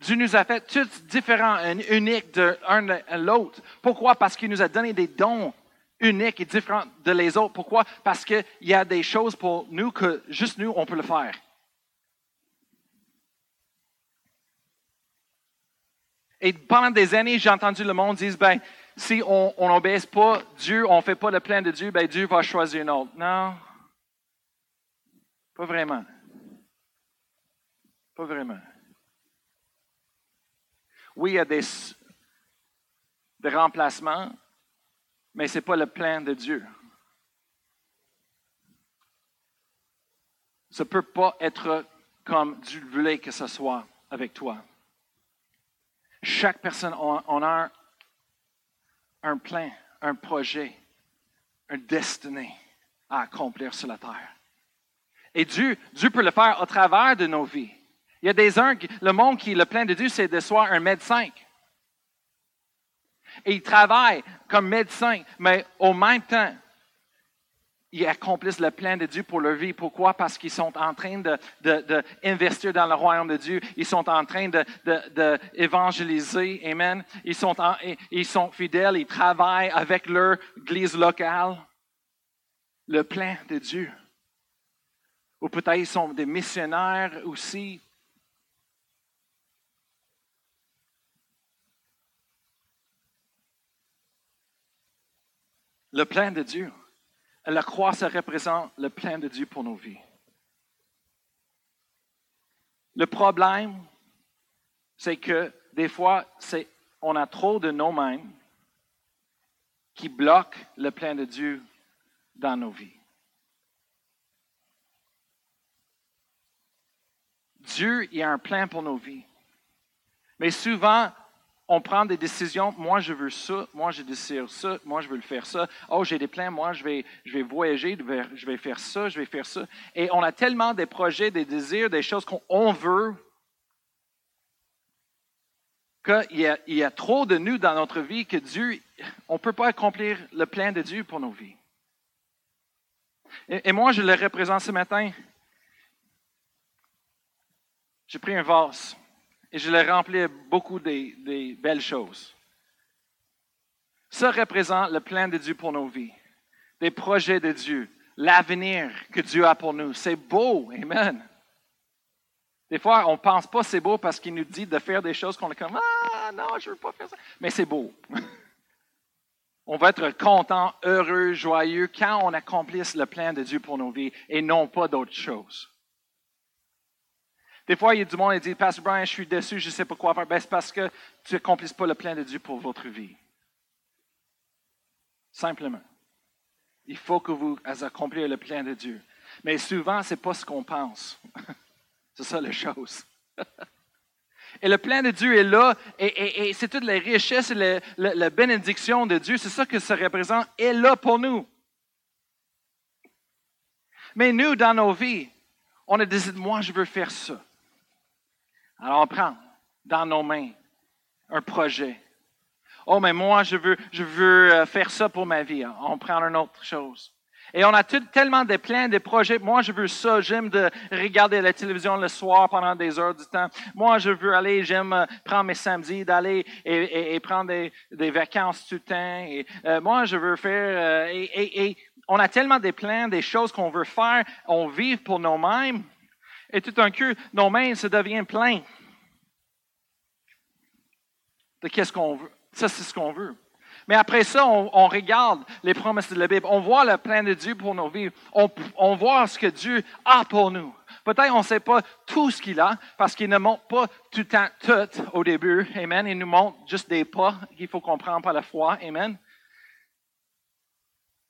Dieu nous a fait toutes différentes, uniques de l'un à l'autre. Pourquoi? Parce qu'il nous a donné des dons uniques et différents de les autres. Pourquoi? Parce qu'il y a des choses pour nous que juste nous, on peut le faire. Et pendant des années, j'ai entendu le monde dire, ben, si on n'obéisse pas Dieu, on ne fait pas le plan de Dieu, ben Dieu va choisir un autre. Non, pas vraiment. Pas vraiment. Oui, il y a des remplacements, mais ce n'est pas le plan de Dieu. Ça ne peut pas être comme Dieu voulait que ce soit avec toi. Chaque personne, on, a un, plan, un projet, un destiné à accomplir sur la terre. Et Dieu, Dieu peut le faire au travers de nos vies. Il y a des uns, le monde qui, le plan de Dieu, c'est de soit un médecin. Et ils travaillent comme médecin, mais au même temps, ils accomplissent le plan de Dieu pour leur vie. Pourquoi? Parce qu'ils sont en train d'investir de, dans le royaume de Dieu. Ils sont en train d'évangéliser. Amen. Ils sont, ils sont fidèles. Ils travaillent avec leur église locale. Le plan de Dieu. Ou peut-être ils sont des missionnaires aussi. Le plan de Dieu. La croix, ça représente le plan de Dieu pour nos vies. Le problème, c'est que des fois, on a trop de nous-mêmes qui bloquent le plan de Dieu dans nos vies. Dieu, il a un plan pour nos vies. Mais souvent, on prend des décisions. Moi, je veux ça. Moi, je désire ça. Moi, je veux le faire ça. Oh, j'ai des plans. Moi, je vais, je vais voyager. Je vais faire ça. Je vais faire ça. Et on a tellement des projets, des désirs, des choses qu'on veut qu'il y, a, il y a trop de nous dans notre vie que Dieu, on ne peut pas accomplir le plan de Dieu pour nos vies. Et, et moi, je le représente ce matin. J'ai pris un vase et je l'ai rempli beaucoup des, belles choses. Ça représente le plan de Dieu pour nos vies, des projets de Dieu, l'avenir que Dieu a pour nous. C'est beau, Amen. Des fois, on ne pense pas c'est beau parce qu'il nous dit de faire des choses qu'on est comme Ah non, je ne veux pas faire ça. Mais c'est beau. on va être content, heureux, joyeux quand on accomplisse le plan de Dieu pour nos vies et non pas d'autres choses. Des fois, il y a du monde qui dit, Pasteur Brian, je suis déçu, je ne sais pas quoi faire. Ben, c'est parce que tu n'accomplisses pas le plan de Dieu pour votre vie. Simplement. Il faut que vous accomplissiez le plan de Dieu. Mais souvent, ce n'est pas ce qu'on pense. c'est ça la chose. Et le plan de Dieu est là, et, c'est toutes les richesses et la bénédiction de Dieu, c'est ça que ça représente, est là pour nous. Mais nous, dans nos vies, on a décidé, moi, je veux faire ça. Alors on prend dans nos mains un projet. Oh, mais moi, je veux, je veux euh, faire ça pour ma vie. On prend une autre chose. Et on a tellement de plans, de projets. Moi, je veux ça. J'aime de regarder la télévision le soir pendant des heures du temps. Moi, je veux aller, j'aime euh, prendre mes samedis, d'aller et, prendre des, vacances tout le temps. Et, euh, moi, je veux faire... et, et, on a tellement des plans, des choses qu'on veut faire. On vit pour nous-mêmes. Et tout un nos mains se deviennent pleines de qu'est-ce qu'on veut. Ça, c'est ce qu'on veut. Mais après ça, on, regarde les promesses de la Bible. On voit le plan de Dieu pour nos vies. On, voit ce que Dieu a pour nous. Peut-être on ne sait pas tout ce qu'il a parce qu'il ne montre pas tout tout au début. Amen. Il nous montre juste des pas qu'il faut comprendre par la foi. Amen.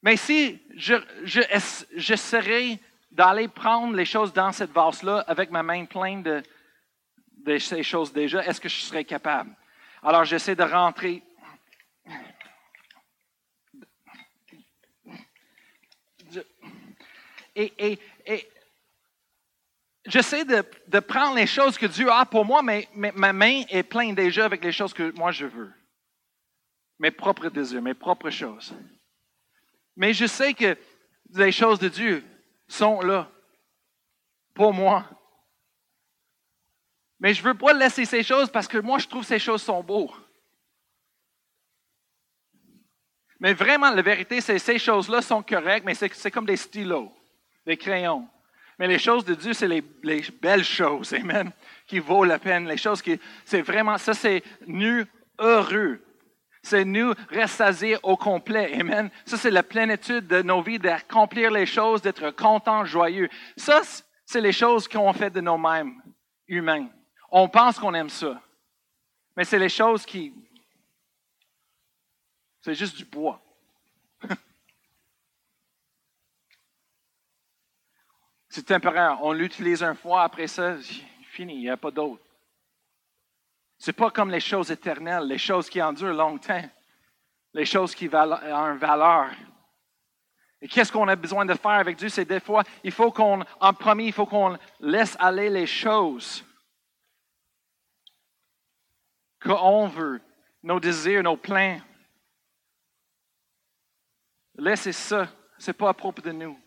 Mais si je, je, d'aller prendre les choses dans cette vase-là avec ma main pleine de, ces choses déjà, est-ce que je serais capable? Alors j'essaie de rentrer. Et, j'essaie de, prendre les choses que Dieu a pour moi, mais, ma main est pleine déjà avec les choses que moi je veux. Mes propres désirs, mes propres choses. Mais je sais que les choses de Dieu sont là pour moi. Mais je ne veux pas laisser ces choses parce que moi, je trouve ces choses sont beaux. Mais vraiment, la vérité, c'est que ces choses-là sont correctes, mais c'est comme des stylos, des crayons. Mais les choses de Dieu, c'est les, belles choses, amen, qui vaut la peine. Les choses qui, c'est vraiment, ça, c'est nu heureux. C'est nous rassasier au complet. Amen. Ça, c'est la plénitude de nos vies, d'accomplir les choses, d'être content, joyeux. Ça, c'est les choses qu'on fait de nous-mêmes, humains. On pense qu'on aime ça. Mais c'est les choses qui... C'est juste du bois. c'est temporaire. On l'utilise une fois, après ça, fini, il n'y a pas d'autre. Ce n'est pas comme les choses éternelles, les choses qui endurent longtemps, les choses qui ont une valeur. Et qu'est-ce qu'on a besoin de faire avec Dieu? C'est des fois, il faut qu'on, en premier, il faut qu'on laisse aller les choses qu'on veut, nos désirs, nos plans. Laissez ça, ce n'est pas à propos de nous.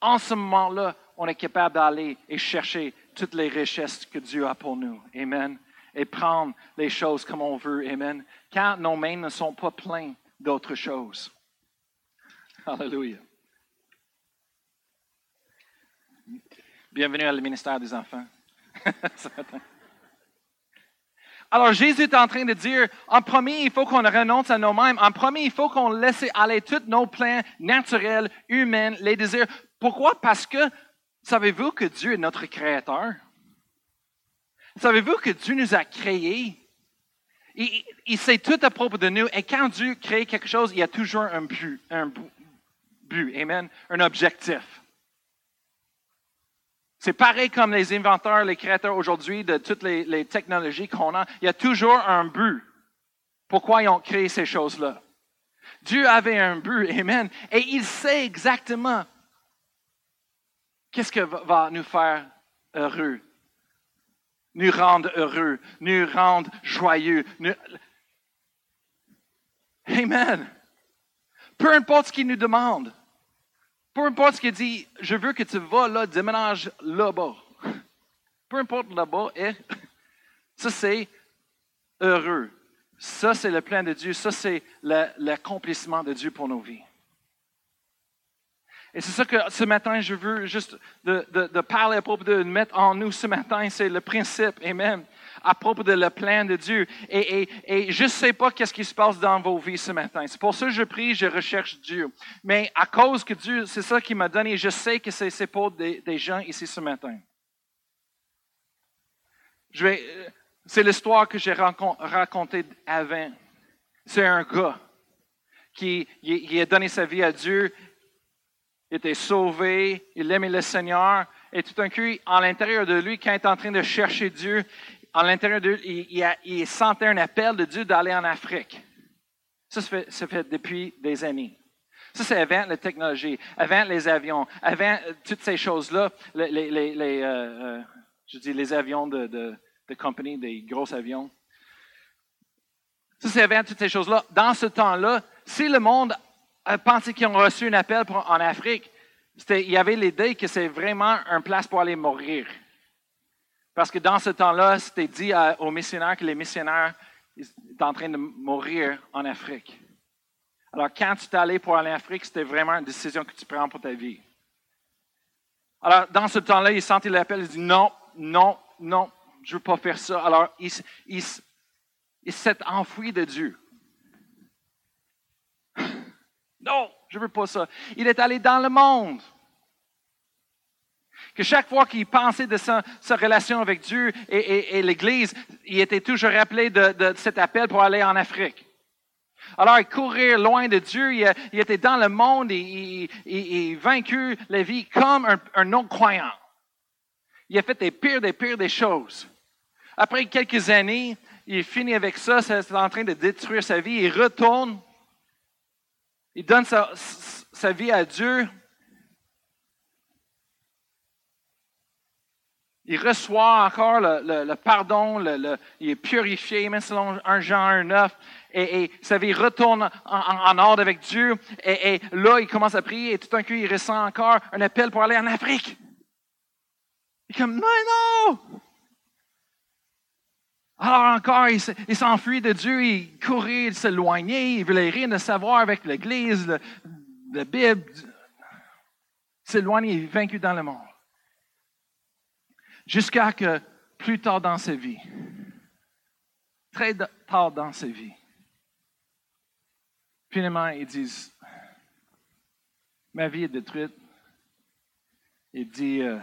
En ce moment-là, on est capable d'aller et chercher toutes les richesses que Dieu a pour nous. Amen. Et prendre les choses comme on veut. Amen. Quand nos mains ne sont pas pleines d'autres choses. Alléluia. Bienvenue à le ministère des enfants. Alors Jésus est en train de dire, en premier, il faut qu'on renonce à nous-mêmes. En premier, il faut qu'on laisse aller tous nos plans naturels, humains, les désirs. Pourquoi? Parce que, savez-vous que Dieu est notre créateur? Savez-vous que Dieu nous a créés? Il, sait tout à propos de nous. Et quand Dieu crée quelque chose, il y a toujours un but, un but, amen, un objectif. C'est pareil comme les inventeurs, les créateurs aujourd'hui de toutes les, technologies qu'on a. Il y a toujours un but. Pourquoi ils ont créé ces choses-là? Dieu avait un but, Amen. Et il sait exactement qu'est-ce que va nous faire heureux, nous rendre heureux, nous rendre joyeux. Amen. Peu importe ce qu'il nous demande, peu importe ce qu'il dit, je veux que tu vas là, déménage là-bas. Peu importe là-bas, et ça c'est heureux. Ça, c'est le plan de Dieu. Ça, c'est l'accomplissement de Dieu pour nos vies. Et c'est ça que ce matin, je veux juste de, parler à propos de mettre en nous ce matin, c'est le principe, Amen, à propos de le plan de Dieu. Et, je ne sais pas qu'est-ce qui se passe dans vos vies ce matin. C'est pour ça que je prie, je recherche Dieu. Mais à cause que Dieu, c'est ça qui m'a donné, je sais que c'est pour des, des gens ici ce matin. Je vais, c'est l'histoire que j'ai racontée avant. C'est un gars qui a donné sa vie à Dieu, il était sauvé, il aimait le Seigneur, et tout d'un coup, à l'intérieur de lui, quand il est en train de chercher Dieu, à l'intérieur de lui, il, sentait un appel de Dieu d'aller en Afrique. Ça, se fait, ça fait depuis des années. Ça, c'est avant la technologie, avant les avions, avant euh, toutes ces choses-là, les, euh, euh, avions de de compagnie, des gros avions. Ça, c'est avant toutes ces choses-là. Dans ce temps-là, si le monde a pensé qu'ils ont reçu un appel en Afrique, il y avait l'idée que c'est vraiment un place pour aller mourir. Parce que dans ce temps-là, c'était dit aux missionnaires que les missionnaires étaient en train de mourir en Afrique. Alors, quand tu es allé pour aller en Afrique, c'était vraiment une décision que tu prends pour ta vie. Alors, dans ce temps-là, il sentait l'appel, il dit non, non, non, je ne veux pas faire ça. Alors, il, s'est enfoui de Dieu. Non, je ne veux pas ça. Il est allé dans le monde. Que chaque fois qu'il pensait de sa, relation avec Dieu et, l'Église, il était toujours rappelé de, cet appel pour aller en Afrique. Alors, il courait loin de Dieu, il, était dans le monde, et il, vaincu la vie comme un non-croyant. Il a fait des pires, des pires des choses. Après quelques années, il finit avec ça, c'est en train de détruire sa vie. Il retourne, il donne sa, vie à Dieu. Il reçoit encore le, pardon, il est purifié, même selon un Jean 9, et, sa vie retourne en, ordre avec Dieu. Et, et, là, il commence à prier, et tout d'un coup, il ressent encore un appel pour aller en Afrique. Il est comme, non, non! Alors encore, il s'enfuit de Dieu, il courait, il s'éloignait, il voulait rien de savoir avec l'Église, la Bible. S'éloigner, il est vaincu dans le monde. Jusqu'à que plus tard dans sa vie, très tard dans sa vie, finalement, ils disent, ma vie est détruite. Il dit, euh,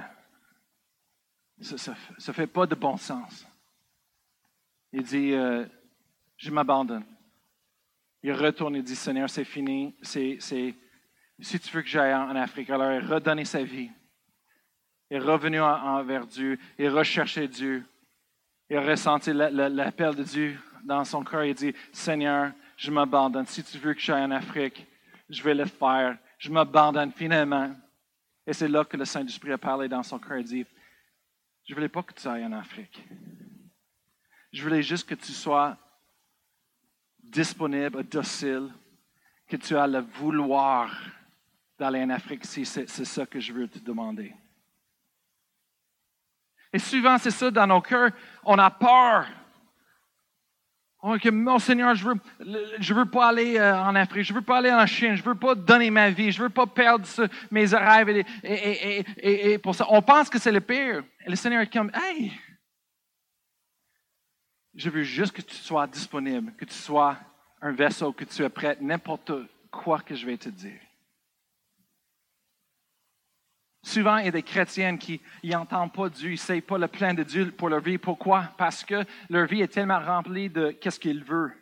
ça ne fait pas de bon sens. Il dit, euh, je m'abandonne. Il retourne et dit, Seigneur, c'est fini. C'est, si tu veux que j'aille en Afrique, alors il a redonné sa vie. Il est revenu envers Dieu. Il a recherché Dieu. Il a ressenti l'appel de Dieu dans son cœur. Il dit, Seigneur, je m'abandonne. Si tu veux que j'aille en Afrique, je vais le faire. Je m'abandonne finalement. Et c'est là que le Saint-Esprit a parlé dans son cœur. Il dit, je ne voulais pas que tu ailles en Afrique. Je voulais juste que tu sois disponible, docile, que tu as le vouloir d'aller en Afrique si c'est ça que je veux te demander. Et souvent, c'est ça dans nos cœurs, on a peur. Oh, mon Seigneur, je veux, veux pas aller euh, en Afrique, je veux pas aller en Chine, je veux pas donner ma vie, je veux pas perdre mes rêves et, pour ça. On pense que c'est le pire. Et le Seigneur est comme, hey, je veux juste que tu sois disponible, que tu sois un vaisseau, que tu es prêt, n'importe quoi que je vais te dire. Souvent, il y a des chrétiennes qui n'entendent pas Dieu, ils ne savent pas le plan de Dieu pour leur vie. Pourquoi? Parce que leur vie est tellement remplie de qu'est-ce qu'ils veulent,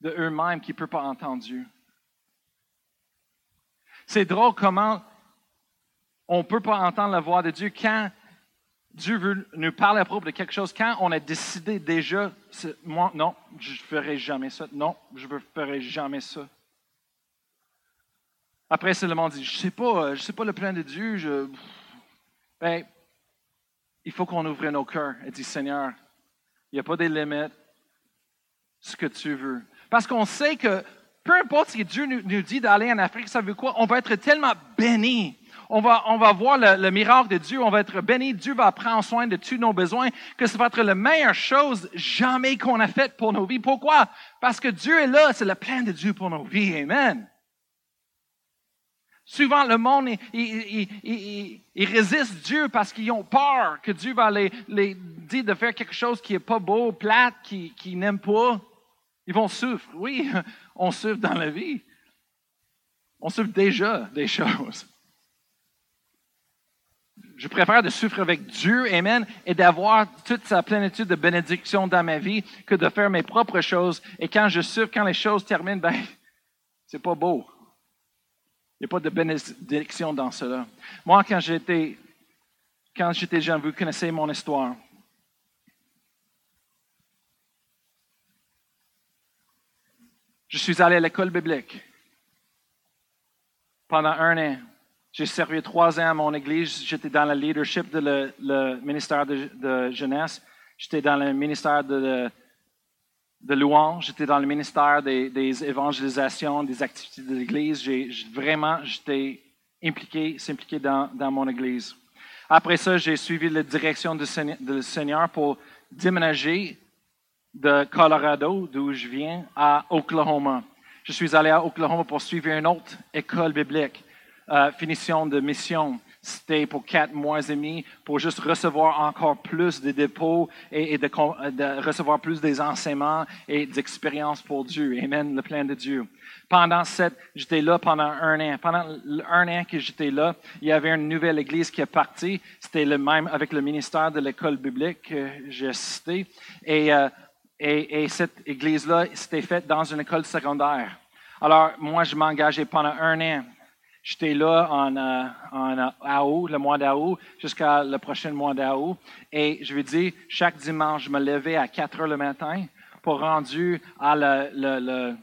de eux-mêmes, qu'ils ne peuvent pas entendre Dieu. C'est drôle comment on ne peut pas entendre la voix de Dieu quand Dieu veut nous parler à propos de quelque chose, quand on a décidé déjà, moi, non, je ne ferai jamais ça. Non, je ne ferai jamais ça. Après, c'est le monde dit, je ne sais pas, je sais pas le plan de Dieu. Ben, il faut qu'on ouvre nos cœurs et dire, Seigneur, il n'y a pas des limites, ce que tu veux. Parce qu'on sait que peu importe ce que Dieu nous, dit d'aller en Afrique, ça veut quoi? On va être tellement bénis. On va, on va voir le, miracle de Dieu, on va être béni, Dieu va prendre soin de tous nos besoins, que ça va être la meilleure chose jamais qu'on a faite pour nos vies. Pourquoi? Parce que Dieu est là, c'est le plan de Dieu pour nos vies. Amen. Souvent, le monde, il, résiste Dieu parce qu'ils ont peur que Dieu va les, les dire de faire quelque chose qui n'est pas beau, plate, qu'ils qui n'aiment pas. Ils vont souffrir. Oui, on souffre dans la vie. On souffre déjà des choses. Je préfère de souffrir avec Dieu, Amen, et d'avoir toute sa plénitude de bénédiction dans ma vie que de faire mes propres choses. Et quand je souffre, quand les choses terminent, ben, c'est pas beau. Il n'y a pas de bénédiction dans cela. Moi, quand j'étais, quand j'étais jeune, vous connaissez mon histoire. Je suis allé à l'école biblique pendant un an. J'ai servi trois ans à mon église. J'étais dans le leadership de le, ministère de, jeunesse. J'étais dans le ministère de, de louange. J'étais dans le ministère des, évangélisations, des activités de l'église. J'ai vraiment, j'étais impliqué, s'impliquer dans mon église. Après ça, j'ai suivi la direction du Seigneur pour déménager de Colorado, d'où je viens, à Oklahoma. Je suis allé à Oklahoma pour suivre une autre école biblique, euh, finition de mission. C'était pour quatre mois et demi pour juste recevoir encore plus de dépôts et, de, recevoir plus des enseignements et d'expériences pour Dieu. Amen, le plan de Dieu. Pendant cette, j'étais là pendant un an. Pendant un an que j'étais là, il y avait une nouvelle église qui est partie. C'était le même avec le ministère de l'école biblique que j'ai cité. Et euh, et, cette église-là, c'était faite dans une école secondaire. Alors, moi, je m'engageais pendant un an. J'étais là en, euh, en août, le mois d'août, jusqu'à le prochain mois d'août. Et je veux dire, chaque dimanche, je me levais à 4 heures le matin pour rendu à le, le, le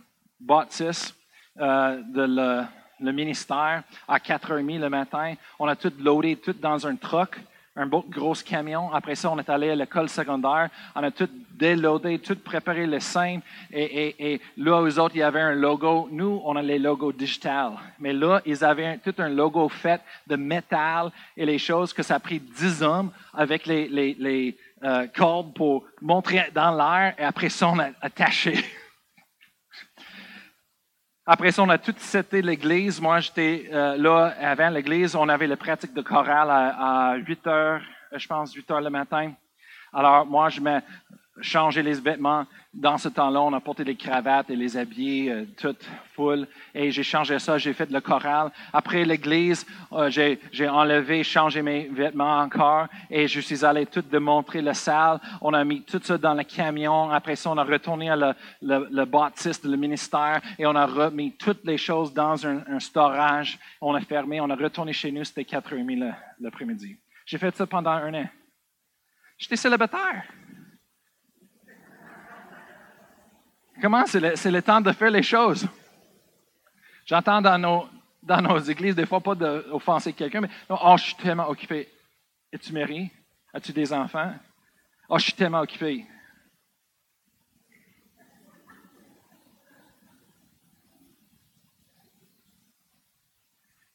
euh, de le, le, ministère à 4h30 le matin. On a tout loadé, tout dans un truck un beau gros camion. Après ça, on est allé à l'école secondaire. On a tout déloadé, tout préparé les scènes. Et, là, aux autres, il y avait un logo. Nous, on a les logos digitales. Mais là, ils avaient tout un logo fait de métal et les choses que ça a pris dix hommes avec les, les, euh, cordes pour montrer dans l'air. Et après ça, on a attaché. Après ça, on a tout cité l'église. Moi, j'étais euh, là avant l'église. On avait la pratique de chorale à, 8 heures, je pense, 8 heures le matin. Alors, moi, je me changeais les vêtements. Dans ce temps-là, on a porté les cravates et les habillés, euh, toutes full. Et j'ai changé ça, j'ai fait le choral. Après l'église, euh, j'ai, enlevé, changé mes vêtements encore. Et je suis allé tout démontrer la salle. On a mis tout ça dans le camion. Après ça, on a retourné à le, baptiste, le ministère. Et on a remis toutes les choses dans un, storage. On a fermé, on a retourné chez nous. C'était 4h30 l'après-midi. J'ai fait ça pendant un an. J'étais célibataire. Comment? C'est le, temps de faire les choses? J'entends dans nos, églises, des fois, pas d'offenser quelqu'un, mais oh, je suis tellement occupé. Es-tu marié? As-tu des enfants? Oh, je suis tellement occupé.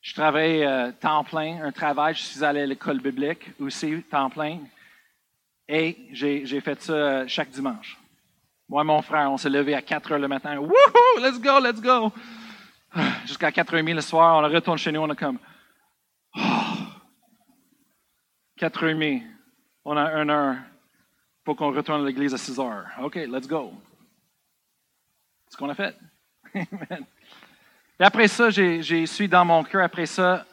Je travaille euh, temps plein, un travail, je suis allé à l'école biblique aussi, temps plein. Et j'ai fait ça chaque dimanche. Moi et mon frère, on s'est levé à 4 heures le matin. Wouhou, let's go, let's go. Jusqu'à 4h30 le soir, on retourne chez nous, on a comme. Oh, 4h30, on a une heure. pour qu'on retourne à l'église à 6 heures. OK, let's go. C'est ce qu'on a fait. Et après ça, j'ai suis dans mon cœur, après ça,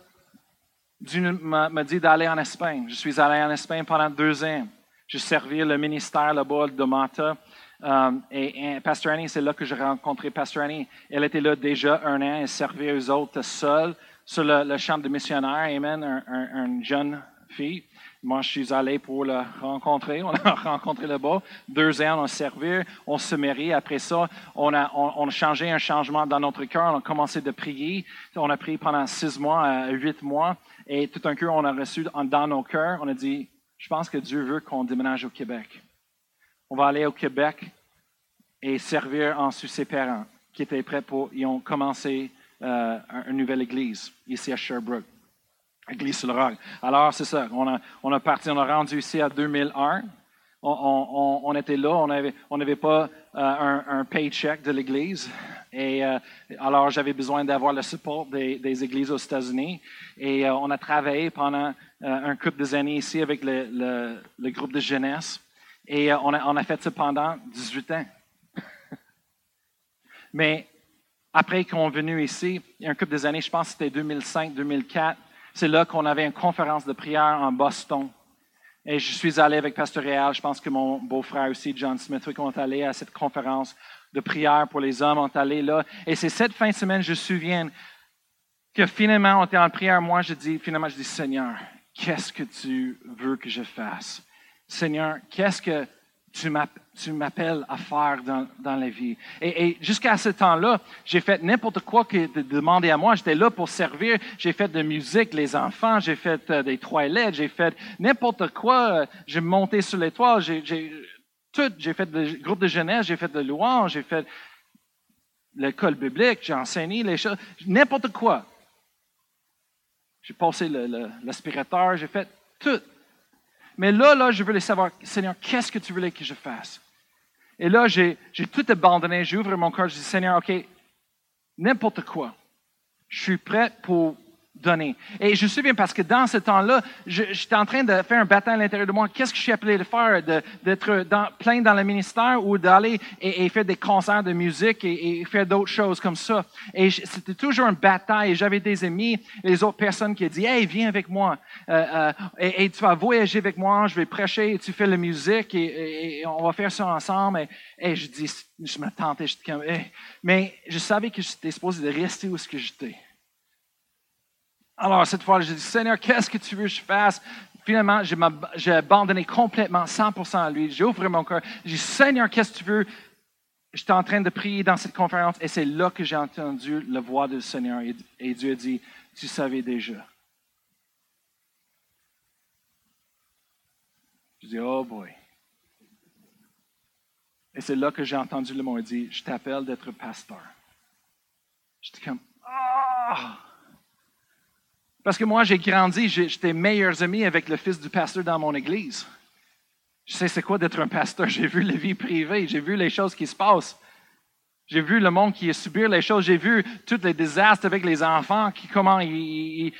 Dieu m'a dit d'aller en Espagne. Je suis allé en Espagne pendant deux ans. J'ai servi le ministère là-bas de Mata. Um, et, Pastor Annie, c'est là que j'ai rencontré Pastor Annie. Elle était là déjà un an, elle servait aux autres seule sur le, champ de missionnaire, Amen, une un, jeune fille. Moi, je suis allé pour le rencontrer. On a rencontré là-bas. Deux ans, on a servi, on se marie. Après ça, on a, on, changé un changement dans notre cœur. On a commencé de prier. On a prié pendant six mois, huit mois. Et tout un coup, on a reçu dans nos cœurs, on a dit, je pense que Dieu veut qu'on déménage au Québec. On va aller au Québec et servir ensuite ses parents qui étaient prêts pour. Ils ont commencé euh, une nouvelle église ici à Sherbrooke. Église sur le roc. Alors, c'est ça. On a, on a parti, on a rendu ici à 2001. On, on, était là, on n'avait on avait pas euh, un, un, paycheck de l'Église. Et euh, alors, j'avais besoin d'avoir le support des, des, églises aux États-Unis. Et on a travaillé pendant un couple d'années ici avec le, le, groupe de jeunesse. Et on a, on a fait ça pendant 18 ans. Mais après qu'on est venu ici, il y a un couple des années, je pense que c'était 2005-2004, c'est là qu'on avait une conférence de prière en Boston. Et je suis allé avec Pasteur Réal, je pense que mon beau-frère aussi, John Smith, on est allé à cette conférence de prière pour les hommes, on est allé là. Et c'est cette fin de semaine, je me souviens, que finalement, on était en prière. Moi, je dis, finalement, je dis, Seigneur, qu'est-ce que tu veux que je fasse? Seigneur, qu'est-ce que tu m'appelles à faire dans, la vie? Et, jusqu'à ce temps-là, j'ai fait n'importe quoi que de demander à moi. J'étais là pour servir. J'ai fait de musique, les enfants. J'ai fait euh, des toilettes. J'ai fait n'importe quoi. J'ai monté sur les toits. J'ai tout. J'ai fait des groupes de jeunesse. J'ai fait de louanges. J'ai fait l'école biblique. J'ai enseigné les choses. N'importe quoi. J'ai passé l'aspirateur. J'ai fait tout. Mais là, là, je voulais savoir, Seigneur, qu'est-ce que tu voulais que je fasse? Et là, j'ai tout abandonné. J'ai ouvert mon cœur. Je dis, Seigneur, OK, n'importe quoi. Je suis prêt pour donner. Et je me souviens parce que dans ce temps-là, j'étais en train de faire un baptême à l'intérieur de moi. Qu'est-ce que je suis appelé de faire? D'être plein dans le ministère ou d'aller et, faire des concerts de musique et, faire d'autres choses comme ça. Et c'était toujours une bataille. J'avais des amis, les autres personnes qui disaient, hey, viens avec moi. Euh, euh, et, tu vas voyager avec moi, je vais prêcher, et tu fais la musique et, on va faire ça ensemble. Et, je dis, je me tentais, je comme, mais je savais que j'étais supposé de rester où ce que j'étais. Alors, cette fois, j'ai dit, Seigneur, qu'est-ce que tu veux que je fasse? Finalement, j'ai abandonné complètement, 100% à lui. J'ai ouvert mon cœur. J'ai dit, Seigneur, qu'est-ce que tu veux? J'étais en train de prier dans cette conférence et c'est là que j'ai entendu la voix du Seigneur. Et Dieu a dit, tu savais déjà. Je dis, oh boy. Et c'est là que j'ai entendu le mot. Dit, je t'appelle d'être pasteur. J'étais comme, ah! Parce que moi, j'ai grandi, j'étais meilleurs amis avec le fils du pasteur dans mon église. Je sais c'est quoi d'être un pasteur? J'ai vu la vie privée, j'ai vu les choses qui se passent. J'ai vu le monde qui subir les choses. J'ai vu tous les désastres avec les enfants, qui comment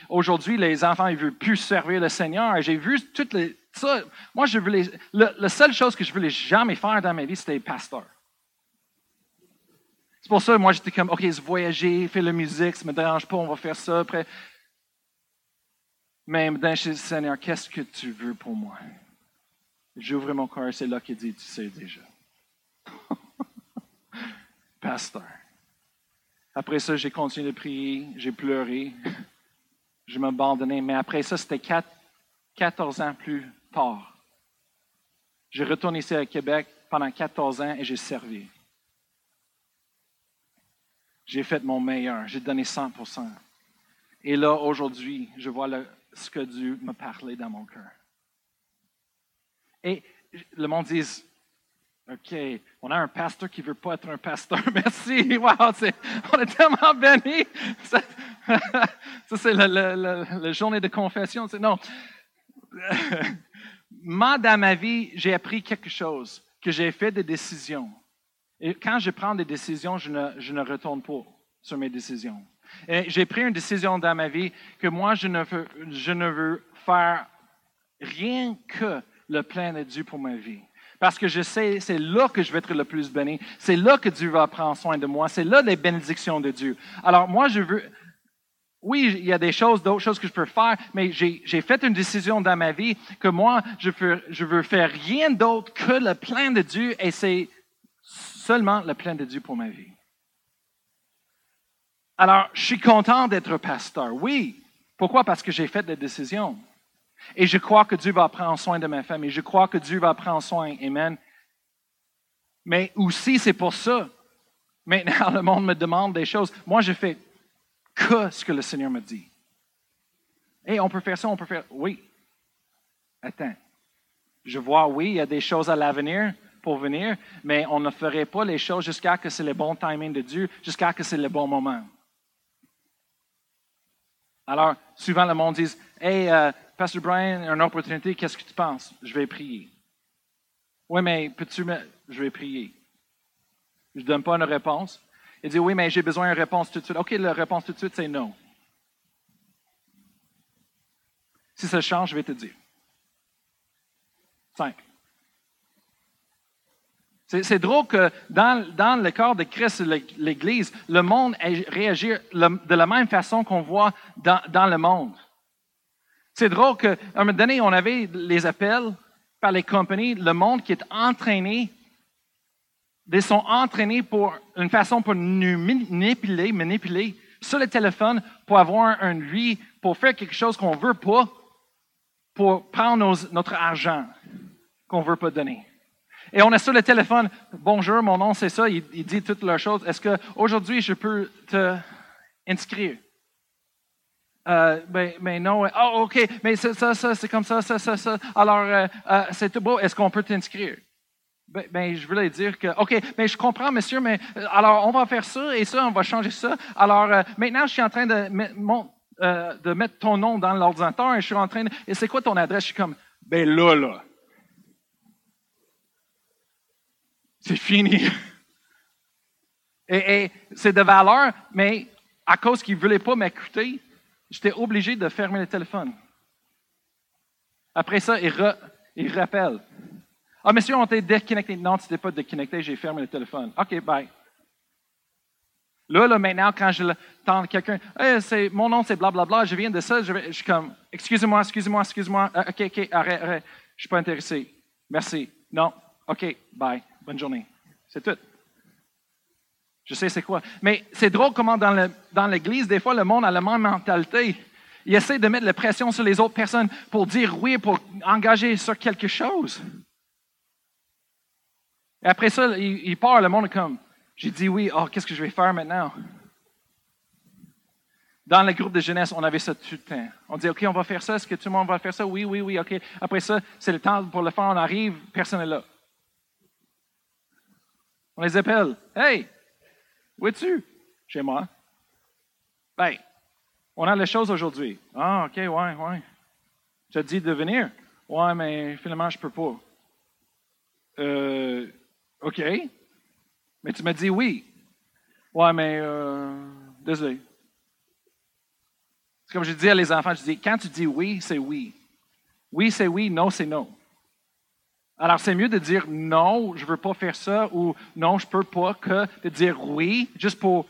aujourd'hui les enfants ils veulent plus servir le Seigneur. J'ai vu toutes les ça. Moi, je voulais la seule chose que je voulais jamais faire dans ma vie, c'était pasteur. C'est pour ça que moi j'étais comme ok, voyager, faire la musique, ça me dérange pas, on va faire ça. Après, mais maintenant, je dis, Seigneur, qu'est-ce que tu veux pour moi? J'ouvre mon cœur, c'est là qu'il dit, tu sais déjà. Pasteur. Après ça, j'ai continué de prier, j'ai pleuré, je m'abandonnais. Mais après ça, c'était 14 ans plus tard. Je retourne ici à Québec pendant 14 ans et j'ai servi. J'ai fait mon meilleur, j'ai donné 100% Et là, aujourd'hui, je vois le, ce que Dieu m'a parlé dans mon cœur. Et le monde dit, OK, on a un pasteur qui ne veut pas être un pasteur. Merci. Wow, on est tellement bénis. Ça, c'est la, journée de confession. Non. Moi, dans ma vie, j'ai appris quelque chose, que j'ai fait des décisions. Et quand je prends des décisions, je ne, je ne retourne pas sur mes décisions. J'ai pris une décision dans ma vie que moi, je ne veux, je ne veux faire rien que le plein de Dieu pour ma vie. Parce que je sais, c'est là que je vais être le plus béni. C'est là que Dieu va prendre soin de moi. C'est là les bénédictions de Dieu. Alors, moi, je veux. Oui, il y a des choses, d'autres choses que je peux faire, mais j'ai fait une décision dans ma vie que moi, je veux, je veux faire rien d'autre que le plein de Dieu et c'est seulement le plein de Dieu pour ma vie. Alors, je suis content d'être pasteur. Oui. Pourquoi? Parce que j'ai fait des décisions. Et je crois que Dieu va prendre soin de ma famille. Je crois que Dieu va prendre soin. Amen. Mais aussi, c'est pour ça. Maintenant, le monde me demande des choses. Moi, je fais que ce que le Seigneur me dit. Et on peut faire ça, on peut faire. Oui. Attends. Je vois, oui, il y a des choses à l'avenir pour venir, mais on ne ferait pas les choses jusqu'à que c'est le bon timing de Dieu, jusqu'à que c'est le bon moment. Alors, souvent, le monde dit Hey, euh, Pastor Brian, une opportunité, qu'est-ce que tu penses? Je vais prier. Oui, mais peux-tu me. Je vais prier. Je ne donne pas une réponse. Il dit Oui, mais j'ai besoin d'une réponse tout de suite. OK, la réponse tout de suite, c'est non. Si ça change, je vais te dire. Simple. C'est drôle que dans, le corps de Christ, l'Église, le monde réagit de la même façon qu'on voit dans, le monde. C'est drôle qu'à un moment donné, on avait les appels par les compagnies, le monde qui est entraîné, ils sont entraînés pour une façon pour nous manipuler, manipuler sur le téléphone pour avoir une vie, pour faire quelque chose qu'on ne veut pas, pour prendre notre argent qu'on ne veut pas donner. Et on est sur le téléphone. Bonjour, mon nom, c'est ça. Il, dit toutes leurs choses. Est-ce qu'aujourd'hui, je peux te inscrire? Euh, ben, ben, non. Oh, OK. Mais ça, ça, c'est comme ça, ça, ça, ça. Alors, euh, euh, c'est tout beau. Est-ce qu'on peut t'inscrire? Ben, ben, je voulais dire que, OK, mais je comprends, monsieur, mais alors, on va faire ça et ça, on va changer ça. Alors, maintenant, je suis en train de, de mettre ton nom dans l'ordinateur et je suis en train de. Et c'est quoi ton adresse? Je suis comme, ben là, là. C'est fini. Et, c'est de valeur, mais à cause qu'il ne voulait pas m'écouter, j'étais obligé de fermer le téléphone. Après ça, il, rappelle. Ah, monsieur, on t'a déconnecté. Non, tu n'étais pas déconnecté, j'ai fermé le téléphone. OK, bye. Là, là, maintenant, quand je tends quelqu'un, mon nom, c'est blablabla, je viens de ça, je, je suis comme, excusez-moi, excusez-moi, excusez-moi, ah, OK, OK, arrête, arrête, je ne suis pas intéressé. Merci. Non, OK, bye. Bonne journée. C'est tout. Je sais c'est quoi. Mais c'est drôle comment dans l'Église, des fois, le monde a la même mentalité. Il essaie de mettre la pression sur les autres personnes pour dire oui, pour engager sur quelque chose. Et après ça, il, part, le monde est comme, j'ai dit oui, oh, qu'est-ce que je vais faire maintenant? Dans le groupe de jeunesse, on avait ça tout le temps. On dit, OK, on va faire ça. Est-ce que tout le monde va faire ça? Oui, oui, oui, OK. Après ça, c'est le temps pour le faire. On arrive, personne n'est là. On les appelle. Hey, où es-tu? Chez moi. Ben, on a les choses aujourd'hui. Ah, OK, ouais, ouais. Tu as dit de venir? Ouais, mais finalement, je peux pas. Euh, OK. Mais tu m'as dit oui. Ouais, mais euh, désolé. C'est comme je dis à les enfants, je dis, quand tu dis oui, c'est oui. Oui, c'est oui, non, c'est non. Alors, c'est mieux de dire non, je ne veux pas faire ça ou non, je ne peux pas que de dire oui, juste pour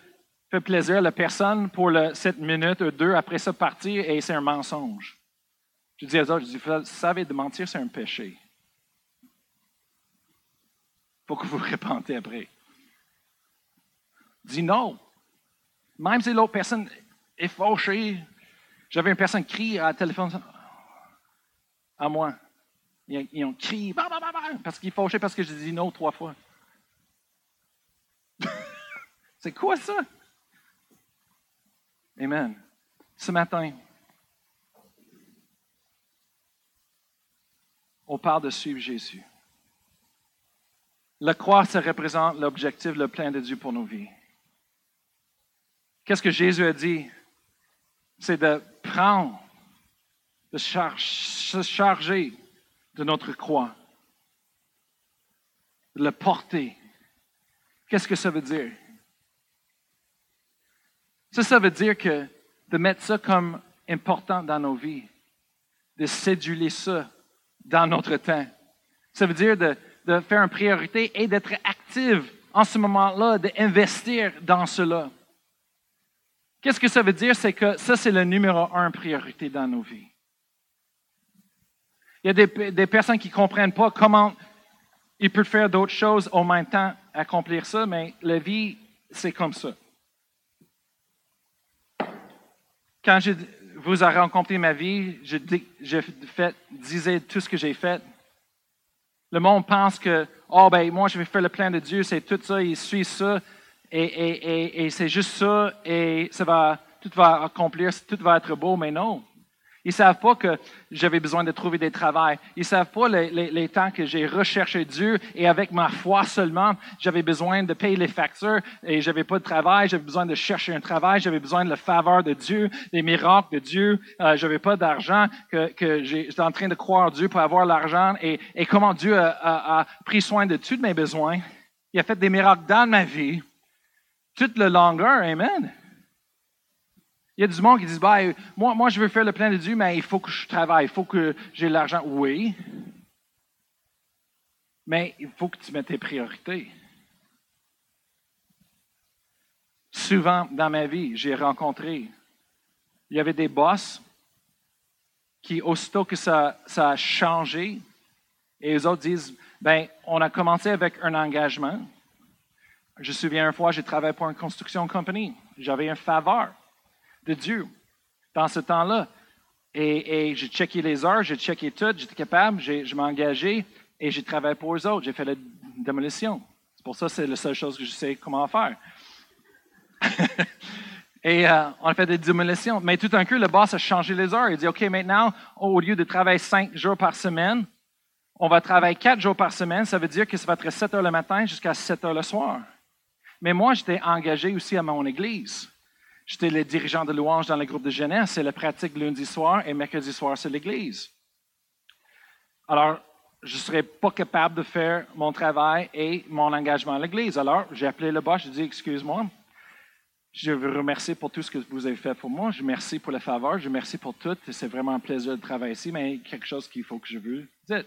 faire plaisir à la personne pour le 7 minutes ou deux, après ça partir et c'est un mensonge. Je dis à eux je dis, vous savez, de mentir, c'est un péché. Faut que vous répentez après. Dis non. Même si l'autre personne est fauchée, j'avais une personne qui crie à téléphone à moi. Ils, ont crié parce qu'ils fâchaient parce que j'ai dit non trois fois. C'est quoi ça? Amen. Ce matin, on parle de suivre Jésus. Le croire, ça représente l'objectif, le plein de Dieu pour nos vies. Qu'est-ce que Jésus a dit? C'est de prendre, de se charger de notre croix, de le porter. Qu'est-ce que ça veut dire? Ça, ça veut dire que de mettre ça comme important dans nos vies, de séduire ça dans notre temps. Ça veut dire de, de faire une priorité et d'être active en ce moment-là, d'investir dans cela. Qu'est-ce que ça veut dire? C'est que ça, c'est le numéro un priorité dans nos vies. Il y a des, personnes qui ne comprennent pas comment ils peuvent faire d'autres choses au même temps, accomplir ça, mais la vie, c'est comme ça. Quand je vous avez rencontré ma vie, je, disais tout ce que j'ai fait. Le monde pense que, oh ben, moi, je vais faire le plan de Dieu, c'est tout ça, il suit ça, et, et c'est juste ça, et ça va, tout va accomplir, tout va être beau, mais non. Ils ne savent pas que j'avais besoin de trouver des travails. Ils ne savent pas les, les- les temps que j'ai recherché Dieu et avec ma foi seulement, j'avais besoin de payer les factures et j'avais pas de travail. J'avais besoin de chercher un travail. J'avais besoin de la faveur de Dieu, des miracles de Dieu. Euh, j'avais pas d'argent que, que j'étais en train de croire Dieu pour avoir l'argent et, et comment Dieu a, a- a pris soin de tous mes besoins. Il a fait des miracles dans ma vie toute la longueur. Amen. Il y a du monde qui dit, bah, moi, moi, je veux faire le plein de Dieu, mais il faut que je travaille, il faut que j'ai l'argent. Oui. Mais il faut que tu mettes tes priorités. Souvent dans ma vie, j'ai rencontré, il y avait des boss qui, aussitôt que ça, ça a changé, et les autres disent, ben, on a commencé avec un engagement. Je me souviens une fois, j'ai travaillé pour une construction company. J'avais une faveur de Dieu dans ce temps-là. Et, j'ai checké les heures, j'ai checké tout, j'étais capable, je m'ai engagé et j'ai travaillé pour eux autres. J'ai fait la démolition. C'est pour ça que c'est la seule chose que je sais comment faire. et euh, on a fait des démolitions. Mais tout d'un coup, le boss a changé les heures. Il dit, OK, maintenant, au lieu de travailler cinq jours par semaine, on va travailler quatre jours par semaine. Ça veut dire que ça va être 7 heures le matin jusqu'à 7 heures le soir. Mais moi, j'étais engagé aussi à mon église. J'étais le dirigeant de louange dans le groupe de jeunesse. C'est la pratique lundi soir et mercredi soir, c'est l'église. Alors, je ne serais pas capable de faire mon travail et mon engagement à l'église. Alors, j'ai appelé le boss, j'ai dit, excuse-moi, je veux remercier pour tout ce que vous avez fait pour moi. Je remercie pour la faveur, je remercie pour tout. C'est vraiment un plaisir de travailler ici, mais quelque chose qu'il faut que je veux dire.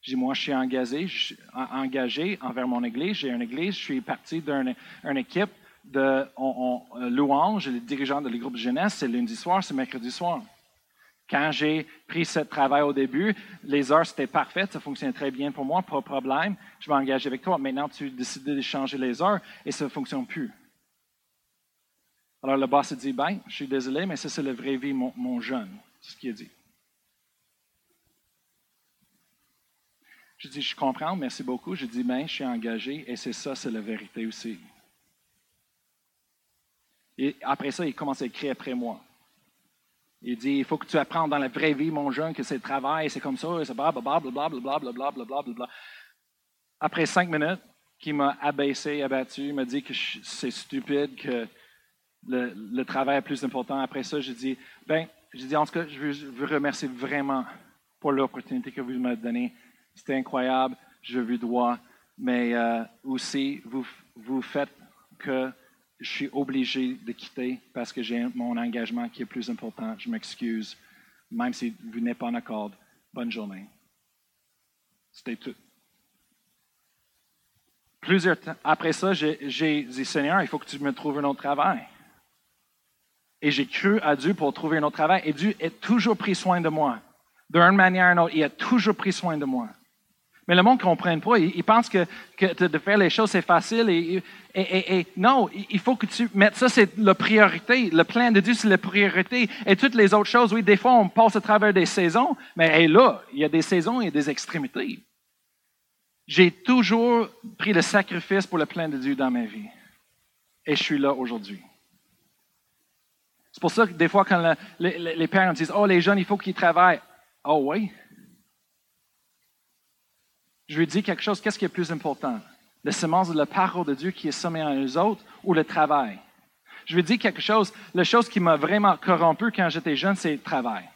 Je dis, moi, je suis engagé, je suis en- engagé envers mon église. J'ai une église, je suis parti d'une une équipe on- euh, louange, le dirigeant de le groupe de jeunesse, c'est lundi soir, c'est mercredi soir. Quand j'ai pris ce travail au début, les heures, c'était parfait, ça fonctionnait très bien pour moi, pas de problème. Je m'engage avec toi. Maintenant, tu décides de changer les heures et ça ne fonctionne plus. Alors, le boss a dit, ben, je suis désolé, mais ça, c'est la vraie vie, mon, mon jeune. C'est ce qu'il a dit. Je dis, je comprends, merci beaucoup. Je dis, ben, je suis engagé et c'est ça, c'est la vérité aussi. Et après ça, il commence à écrire après moi. Il dit, il faut que tu apprennes dans la vraie vie, mon jeune, que c'est le travail, c'est comme ça, c'est blablabla, blablabla, blablabla. Après cinq minutes, qui m'a abaissé, abattu, m'a dit que c'est stupide, que le, travail est plus important. Après ça, j'ai dit, ben, j'ai dit, en tout cas, je veux, je remercier vraiment pour l'opportunité que vous m'avez donnée. C'était incroyable, je vous dois, mais euh, aussi, vous, vous faites que je suis obligé de quitter parce que j'ai mon engagement qui est plus important. Je m'excuse, même si vous n'êtes pas en accord. Bonne journée. C'était tout. Plusieurs temps après ça, j'ai dit Seigneur, il faut que tu me trouves un autre travail. Et j'ai cru à Dieu pour trouver un autre travail. Et Dieu a toujours pris soin de moi. D'une manière ou d'une autre, il a toujours pris soin de moi. Mais le monde ne comprend pas. Il, il pense que, de faire les choses, c'est facile. Et, non, il faut que tu mettes ça, c'est la priorité. Le plan de Dieu, c'est la priorité. Et toutes les autres choses, oui, des fois, on passe à travers des saisons. Mais là, il y a des saisons et des extrémités. J'ai toujours pris le sacrifice pour le plan de Dieu dans ma vie. Et je suis là aujourd'hui. C'est pour ça que des fois, quand le- les, les- les parents disent Oh, les jeunes, il faut qu'ils travaillent. Oh, oui? Je lui dis quelque chose. Qu'est-ce qui est plus important? La semence de la parole de Dieu qui est semée en eux autres ou le travail? Je lui dis quelque chose. La chose qui m'a vraiment corrompu quand j'étais jeune, c'est le travail.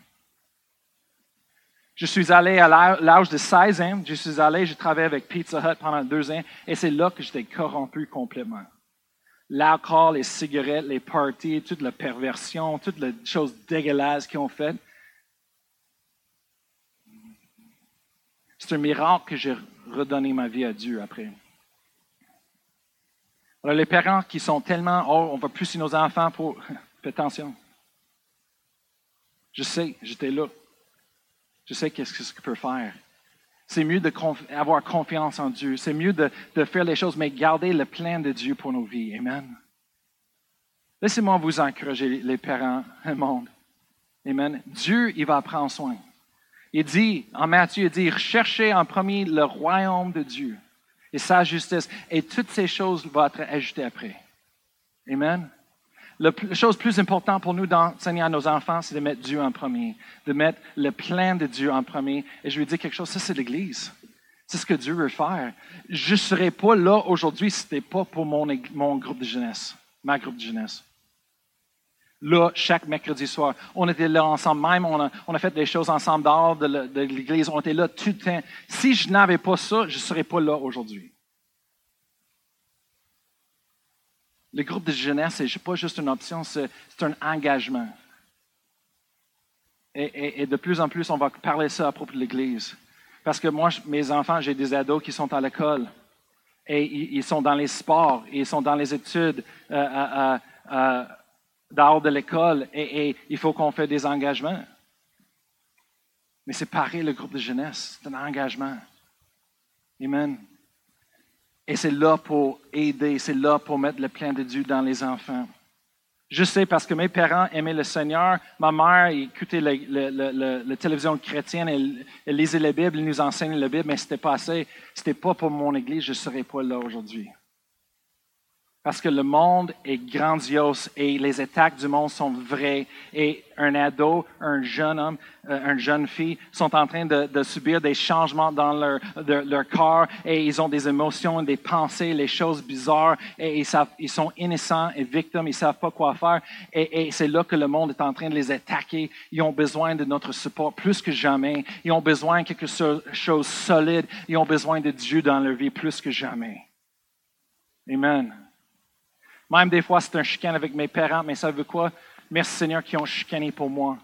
Je suis allé à l'â- l'âge de 16 ans. Je suis allé, j'ai travaillé avec Pizza Hut pendant deux ans et c'est là que j'étais corrompu complètement. L'alcool, les cigarettes, les parties, toute la perversion, toutes les choses dégueulasses qu'ils ont faites. C'est un miracle que j'ai redonné ma vie à Dieu après. Alors, les parents qui sont tellement, oh, on va pousser nos enfants pour. Fais attention. Je sais, j'étais là. Je sais qu'est-ce que je peux faire. C'est mieux d'avoir confiance en Dieu. C'est mieux de, de, faire les choses, mais garder le plan de Dieu pour nos vies. Amen. Laissez-moi vous encourager, les parents, le monde. Amen. Dieu, il va prendre soin. Il dit, en Matthieu, il dit, recherchez en premier le royaume de Dieu et sa justice, et toutes ces choses vont être ajoutées après. Amen. La chose plus importante pour nous d'enseigner à nos enfants, c'est de mettre Dieu en premier, de mettre le plan de Dieu en premier. Et je lui dis quelque chose, ça c'est l'Église. C'est ce que Dieu veut faire. Je ne serais pas là aujourd'hui si ce n'était pas pour mon, mon groupe de jeunesse, ma groupe de jeunesse là chaque mercredi soir. On était là ensemble, même on a, fait des choses ensemble dehors de, l'Église. On était là tout le temps. Si je n'avais pas ça, je ne serais pas là aujourd'hui. Le groupe de jeunesse, ce n'est pas juste une option, c'est un engagement. Et, de plus en plus, on va parler ça à propos de l'Église. Parce que moi, mes enfants, j'ai des ados qui sont à l'école. Et ils, sont dans les sports, ils sont dans les études. Euh, euh, euh, dehors de l'école et, il faut qu'on fasse des engagements. Mais c'est pareil le groupe de jeunesse, c'est un engagement. Amen. Et c'est là pour aider, c'est là pour mettre le plein de Dieu dans les enfants. Je sais parce que mes parents aimaient le Seigneur. Ma mère écoutait la télévision chrétienne, elle, lisait la Bible, elle nous enseignait la Bible, mais ce pas assez. Ce n'était pas pour mon Église, je ne serais pas là aujourd'hui. Parce que le monde est grandiose et les attaques du monde sont vraies. Et un ado, un jeune homme, euh, une jeune fille sont en train de, subir des changements dans leur, leur corps et ils ont des émotions, des pensées, les choses bizarres et ils, savent, ils sont innocents et victimes, ils ne savent pas quoi faire. Et, et c'est là que le monde est en train de les attaquer. Ils ont besoin de notre support plus que jamais. Ils ont besoin de quelque chose de solide. Ils ont besoin de Dieu dans leur vie plus que jamais. Amen. Même des fois, c'est un chicane avec mes parents, mais ça veut quoi? Merci Seigneur qui ont chicané pour moi.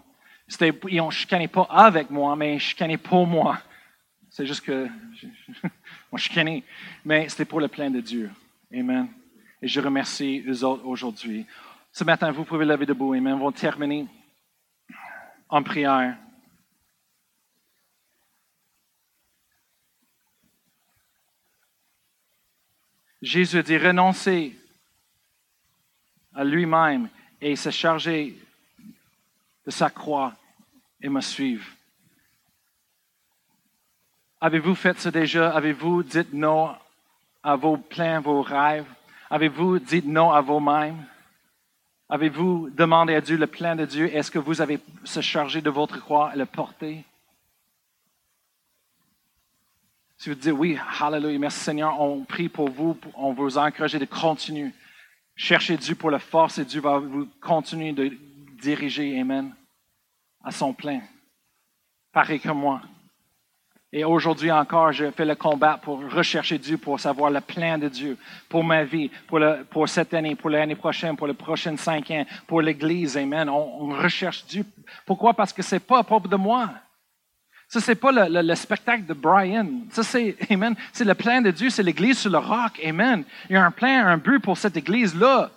Ils ont chicané pas avec moi, mais chicané pour moi. C'est juste que, ont chicané. Mais c'était pour le plein de Dieu. Amen. Et je remercie eux autres aujourd'hui. Ce matin, vous pouvez lever debout. Amen. On va terminer en prière. Jésus dit, renoncez à lui-même et se charger de sa croix et me suivre. Avez-vous fait ça déjà? Avez-vous dit non à vos plans, vos rêves? Avez-vous dit non à vous-même? Avez-vous demandé à Dieu le plan de Dieu? Est-ce que vous avez se chargé de votre croix et le porter? Si vous dites oui, hallelujah, merci Seigneur, on prie pour vous, on vous encourage de continuer. Cherchez Dieu pour la force et Dieu va vous continuer de diriger, Amen, à son plein. Pareil que moi. Et aujourd'hui encore, je fais le combat pour rechercher Dieu, pour savoir le plein de Dieu pour ma vie, pour, le, pour cette année, pour l'année prochaine, pour les prochaines cinq ans, pour l'Église. Amen. On, on, recherche Dieu. Pourquoi? Parce que c'est pas à propos de moi. Ça, c'est pas le, le, spectacle de Brian. Ça, c'est, Amen. C'est le plan de Dieu, c'est l'Église sur le roc. Amen. Il y a un plan, un but pour cette Église-là.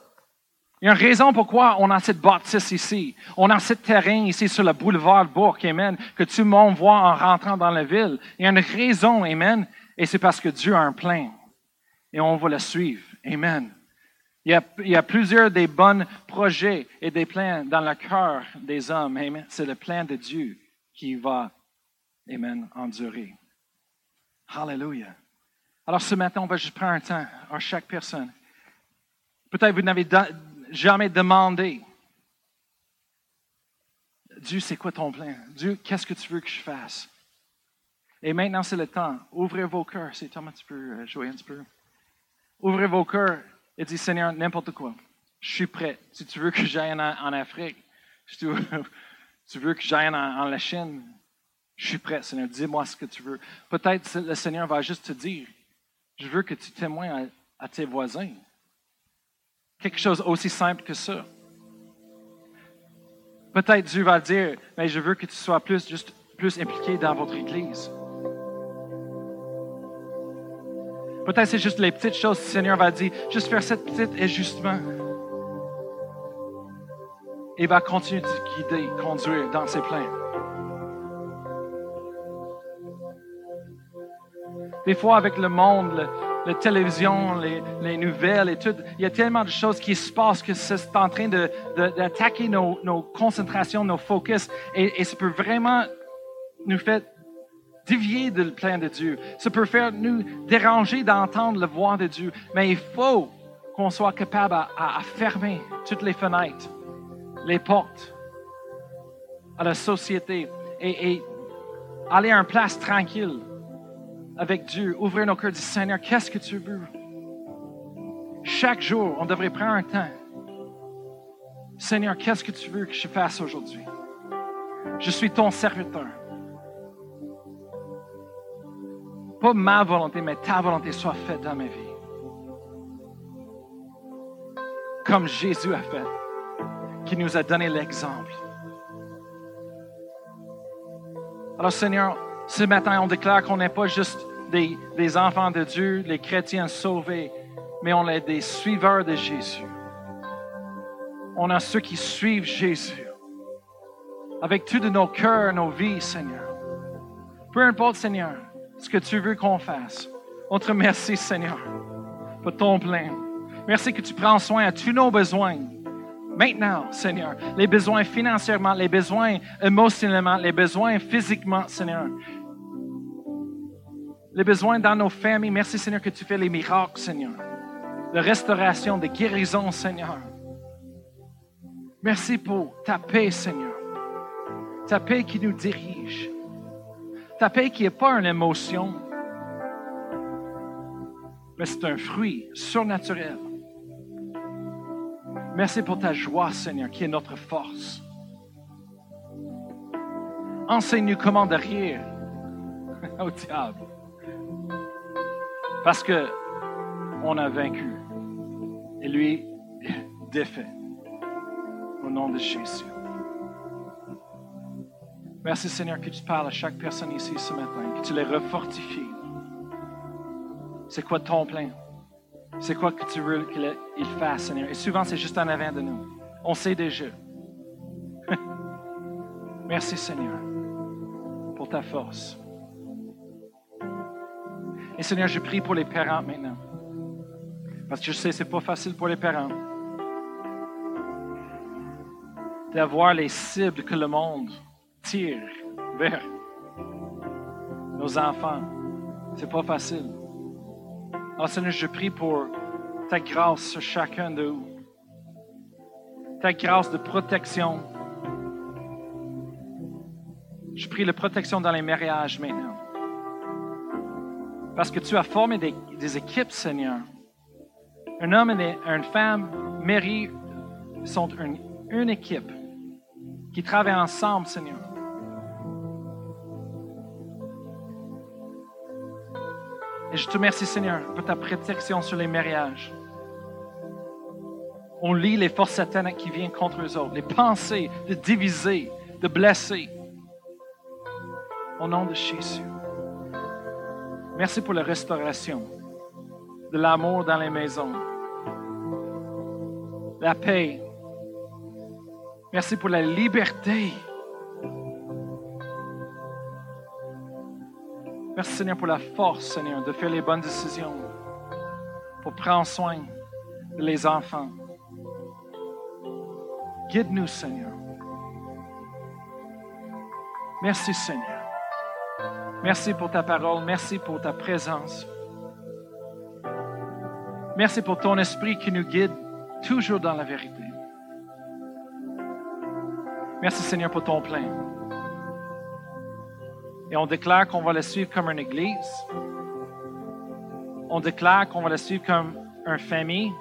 Il y a une raison pourquoi on a cette bâtisse ici. On a ce terrain ici sur le boulevard Bourg, Amen, que tout le monde voit en rentrant dans la ville. Il y a une raison, Amen. Et c'est parce que Dieu a un plan. Et on va le suivre. Amen. Il y, a, il y a plusieurs des bons projets et des plans dans le cœur des hommes. Amen. C'est le plan de Dieu qui va Amen, endurer. Hallelujah. Alors ce matin, on va juste prendre un temps à chaque personne. Peut-être vous n'avez jamais demandé. Dieu, c'est quoi ton plan? Dieu, qu'est-ce que tu veux que je fasse? Et maintenant, c'est le temps. Ouvrez vos cœurs. C'est Thomas, tu peux euh, jouer un petit peu. Ouvrez vos cœurs et dites, Seigneur, n'importe quoi. Je suis prêt. Si tu veux que j'aille en, Afrique, si tu veux, que j'aille en la Chine, je suis prêt, Seigneur. Dis-moi ce que tu veux. Peut-être le Seigneur va juste te dire, je veux que tu témoignes à, tes voisins. Quelque chose aussi simple que ça. Peut-être Dieu va dire, mais je veux que tu sois plus, juste plus impliqué dans votre Église. Peut-être c'est juste les petites choses que le Seigneur va dire, juste faire cette petite ajustement. Il va continuer de guider, conduire dans ses plans. Des fois, avec le monde, la télévision, les, les nouvelles et tout. Il y a tellement de choses qui se passent que c'est en train de- de- d'attaquer nos, nos concentrations, nos focus. Et, et ça peut vraiment nous faire dévier du plan de Dieu. Ça peut faire nous déranger d'entendre la voix de Dieu. Mais il faut qu'on soit capable à, à- à fermer toutes les fenêtres, les portes à la société et, et aller à une place tranquille avec Dieu, ouvrir nos cœurs, dire Seigneur, qu'est-ce que tu veux? Chaque jour, on devrait prendre un temps. Seigneur, qu'est-ce que tu veux que je fasse aujourd'hui? Je suis ton serviteur. Pas ma volonté, mais ta volonté soit faite dans ma vie. Comme Jésus a fait, qui nous a donné l'exemple. Alors Seigneur, ce matin, on déclare qu'on n'est pas juste des, enfants de Dieu, les chrétiens sauvés, mais on est des suiveurs de Jésus. On a ceux qui suivent Jésus. Avec tout de nos cœurs, nos vies, Seigneur. Peu importe, Seigneur, ce que tu veux qu'on fasse. On te remercie, Seigneur, pour ton plein. Merci que tu prends soin de tous nos besoins. Maintenant, Seigneur, les besoins financièrement, les besoins émotionnellement, les besoins physiquement, Seigneur. Les besoins dans nos familles. Merci, Seigneur, que tu fais les miracles, Seigneur. La restauration, des guérisons, Seigneur. Merci pour ta paix, Seigneur. Ta paix qui nous dirige. Ta paix qui n'est pas une émotion, mais c'est un fruit surnaturel. Merci pour ta joie, Seigneur, qui est notre force. Enseigne-nous comment de rire au diable. Parce que on a vaincu. Et lui, défait. Au nom de Jésus. Merci Seigneur que tu parles à chaque personne ici ce matin, que tu les refortifies. C'est quoi ton plan? C'est quoi que tu veux qu'il fasse, Seigneur? Et souvent, c'est juste en avant de nous. On sait déjà. Merci Seigneur pour ta force. Et Seigneur, je prie pour les parents maintenant. Parce que je sais que ce n'est pas facile pour les parents d'avoir les cibles que le monde tire vers nos enfants. C'est pas facile. Alors Seigneur, je prie pour ta grâce sur chacun d'eux. Ta grâce de protection. Je prie la protection dans les mariages maintenant. Parce que tu as formé des, équipes, Seigneur. Un homme et une femme, Mary, sont une, une équipe qui travaillent ensemble, Seigneur. Et je te remercie, Seigneur, pour ta protection sur les mariages. On lit les forces sataniques qui viennent contre eux autres, les pensées de diviser, de blesser. Au nom de Jésus. Merci pour la restauration de l'amour dans les maisons, la paix. Merci pour la liberté. Merci Seigneur pour la force, Seigneur, de faire les bonnes décisions, pour prendre soin de les enfants. Guide-nous, Seigneur. Merci, Seigneur. Merci pour ta parole. Merci pour ta présence. Merci pour ton esprit qui nous guide toujours dans la vérité. Merci, Seigneur, pour ton plein. Et on déclare qu'on va le suivre comme une église. On déclare qu'on va le suivre comme une famille.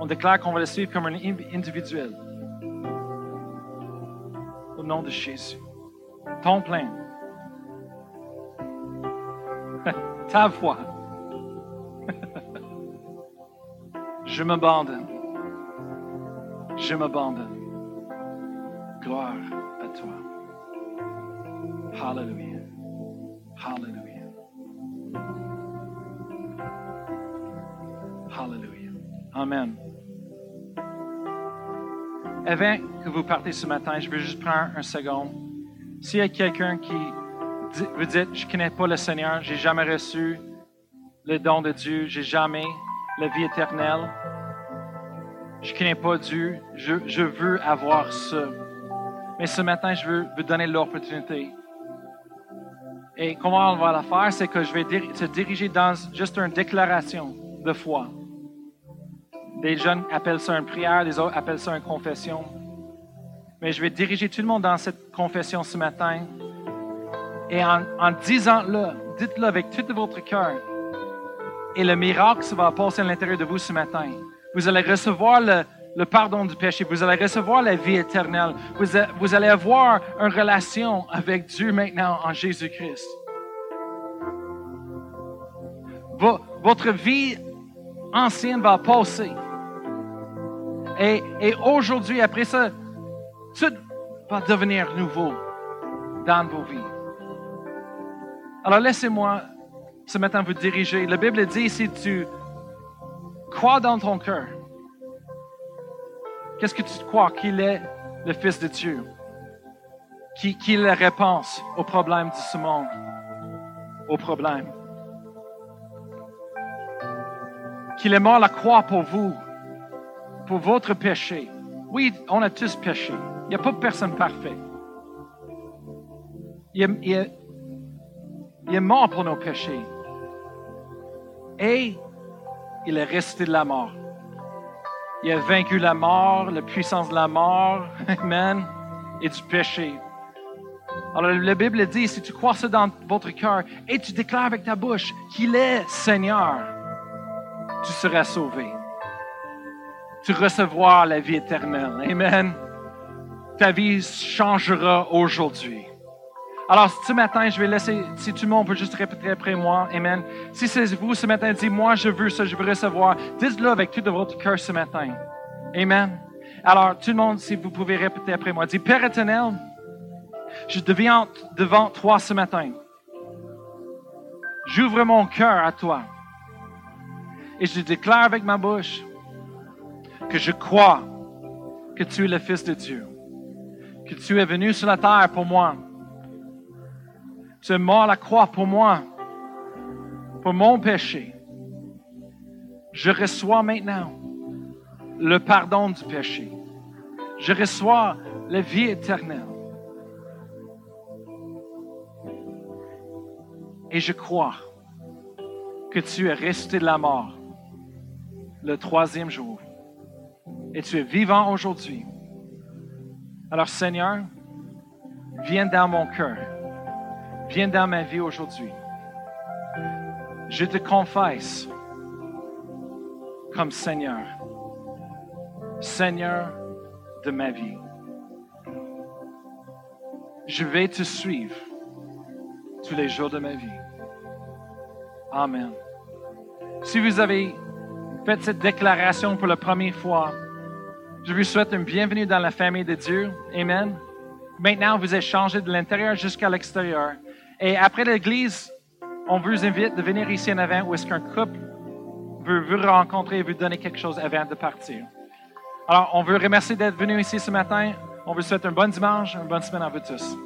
On déclare qu'on va le suivre comme un individuel. Au nom de Jésus. Ton plein. Ta voix. Je m'abandonne. Je m'abandonne. Gloire à toi. Hallelujah. Hallelujah. Hallelujah. Amen. Avant que vous partez ce matin, je veux juste prendre un second. S'il y a quelqu'un qui vous dites, je ne connais pas le Seigneur, j'ai jamais reçu le don de Dieu, j'ai jamais la vie éternelle. Je ne connais pas Dieu, je, je veux avoir ça. Mais ce matin, je veux vous donner l'opportunité. Et comment on va la faire, c'est que je vais te diriger dans juste une déclaration de foi. Des jeunes appellent ça une prière, des autres appellent ça une confession. Mais je vais diriger tout le monde dans cette confession ce matin. Et en, en disant-le, dites-le avec tout votre cœur. Et le miracle ça va passer à l'intérieur de vous ce matin. Vous allez recevoir le, le pardon du péché. Vous allez recevoir la vie éternelle. Vous, a- vous allez avoir une relation avec Dieu maintenant en Jésus-Christ. Vo- votre vie ancienne va passer. Et, et aujourd'hui, après ça, tout va devenir nouveau dans vos vies. Alors laissez-moi ce matin vous diriger. La Bible dit si tu crois dans ton cœur, qu'est-ce que tu crois qu'il est le Fils de Dieu, qui, qui est la réponse aux problèmes de ce monde, aux problèmes, qu'il est mort à la croix pour vous, pour votre péché. Oui, on a tous péché. Il n'y a pas personne parfait. Il est, il est- il est mort pour nos péchés. Et il est resté de la mort. Il a vaincu la mort, la puissance de la mort, Amen, et du péché. Alors la Bible dit, si tu crois ça dans votre cœur et tu déclares avec ta bouche qu'il est Seigneur, tu seras sauvé. Tu recevras la vie éternelle. Amen. Ta vie changera aujourd'hui. Alors, ce matin, je vais laisser, si tout le monde peut juste répéter après moi, Amen. Si c'est vous ce matin, dites, moi, je veux ça, je veux recevoir. Dites-le avec tout de votre cœur ce matin. Amen. Alors, tout le monde, si vous pouvez répéter après moi, dites, Père éternel, je deviens devant toi ce matin. J'ouvre mon cœur à toi. Et je déclare avec ma bouche que je crois que tu es le Fils de Dieu, que tu es venu sur la terre pour moi. Tu es mort à la croix pour moi, pour mon péché. Je reçois maintenant le pardon du péché. Je reçois la vie éternelle. Et je crois que tu es resté de la mort le troisième jour. Et tu es vivant aujourd'hui. Alors Seigneur, viens dans mon cœur. Viens dans ma vie aujourd'hui. Je te confesse comme Seigneur. Seigneur de ma vie. Je vais te suivre tous les jours de ma vie. Amen. Si vous avez fait cette déclaration pour la première fois, je vous souhaite une bienvenue dans la famille de Dieu. Amen. Maintenant, vous êtes changé de l'intérieur jusqu'à l'extérieur. Et après l'église, on vous invite de venir ici en avant où est-ce qu'un couple veut vous rencontrer et vous donner quelque chose avant de partir. Alors, on veut remercier d'être venu ici ce matin. On vous souhaite un bon dimanche, une bonne semaine à vous tous.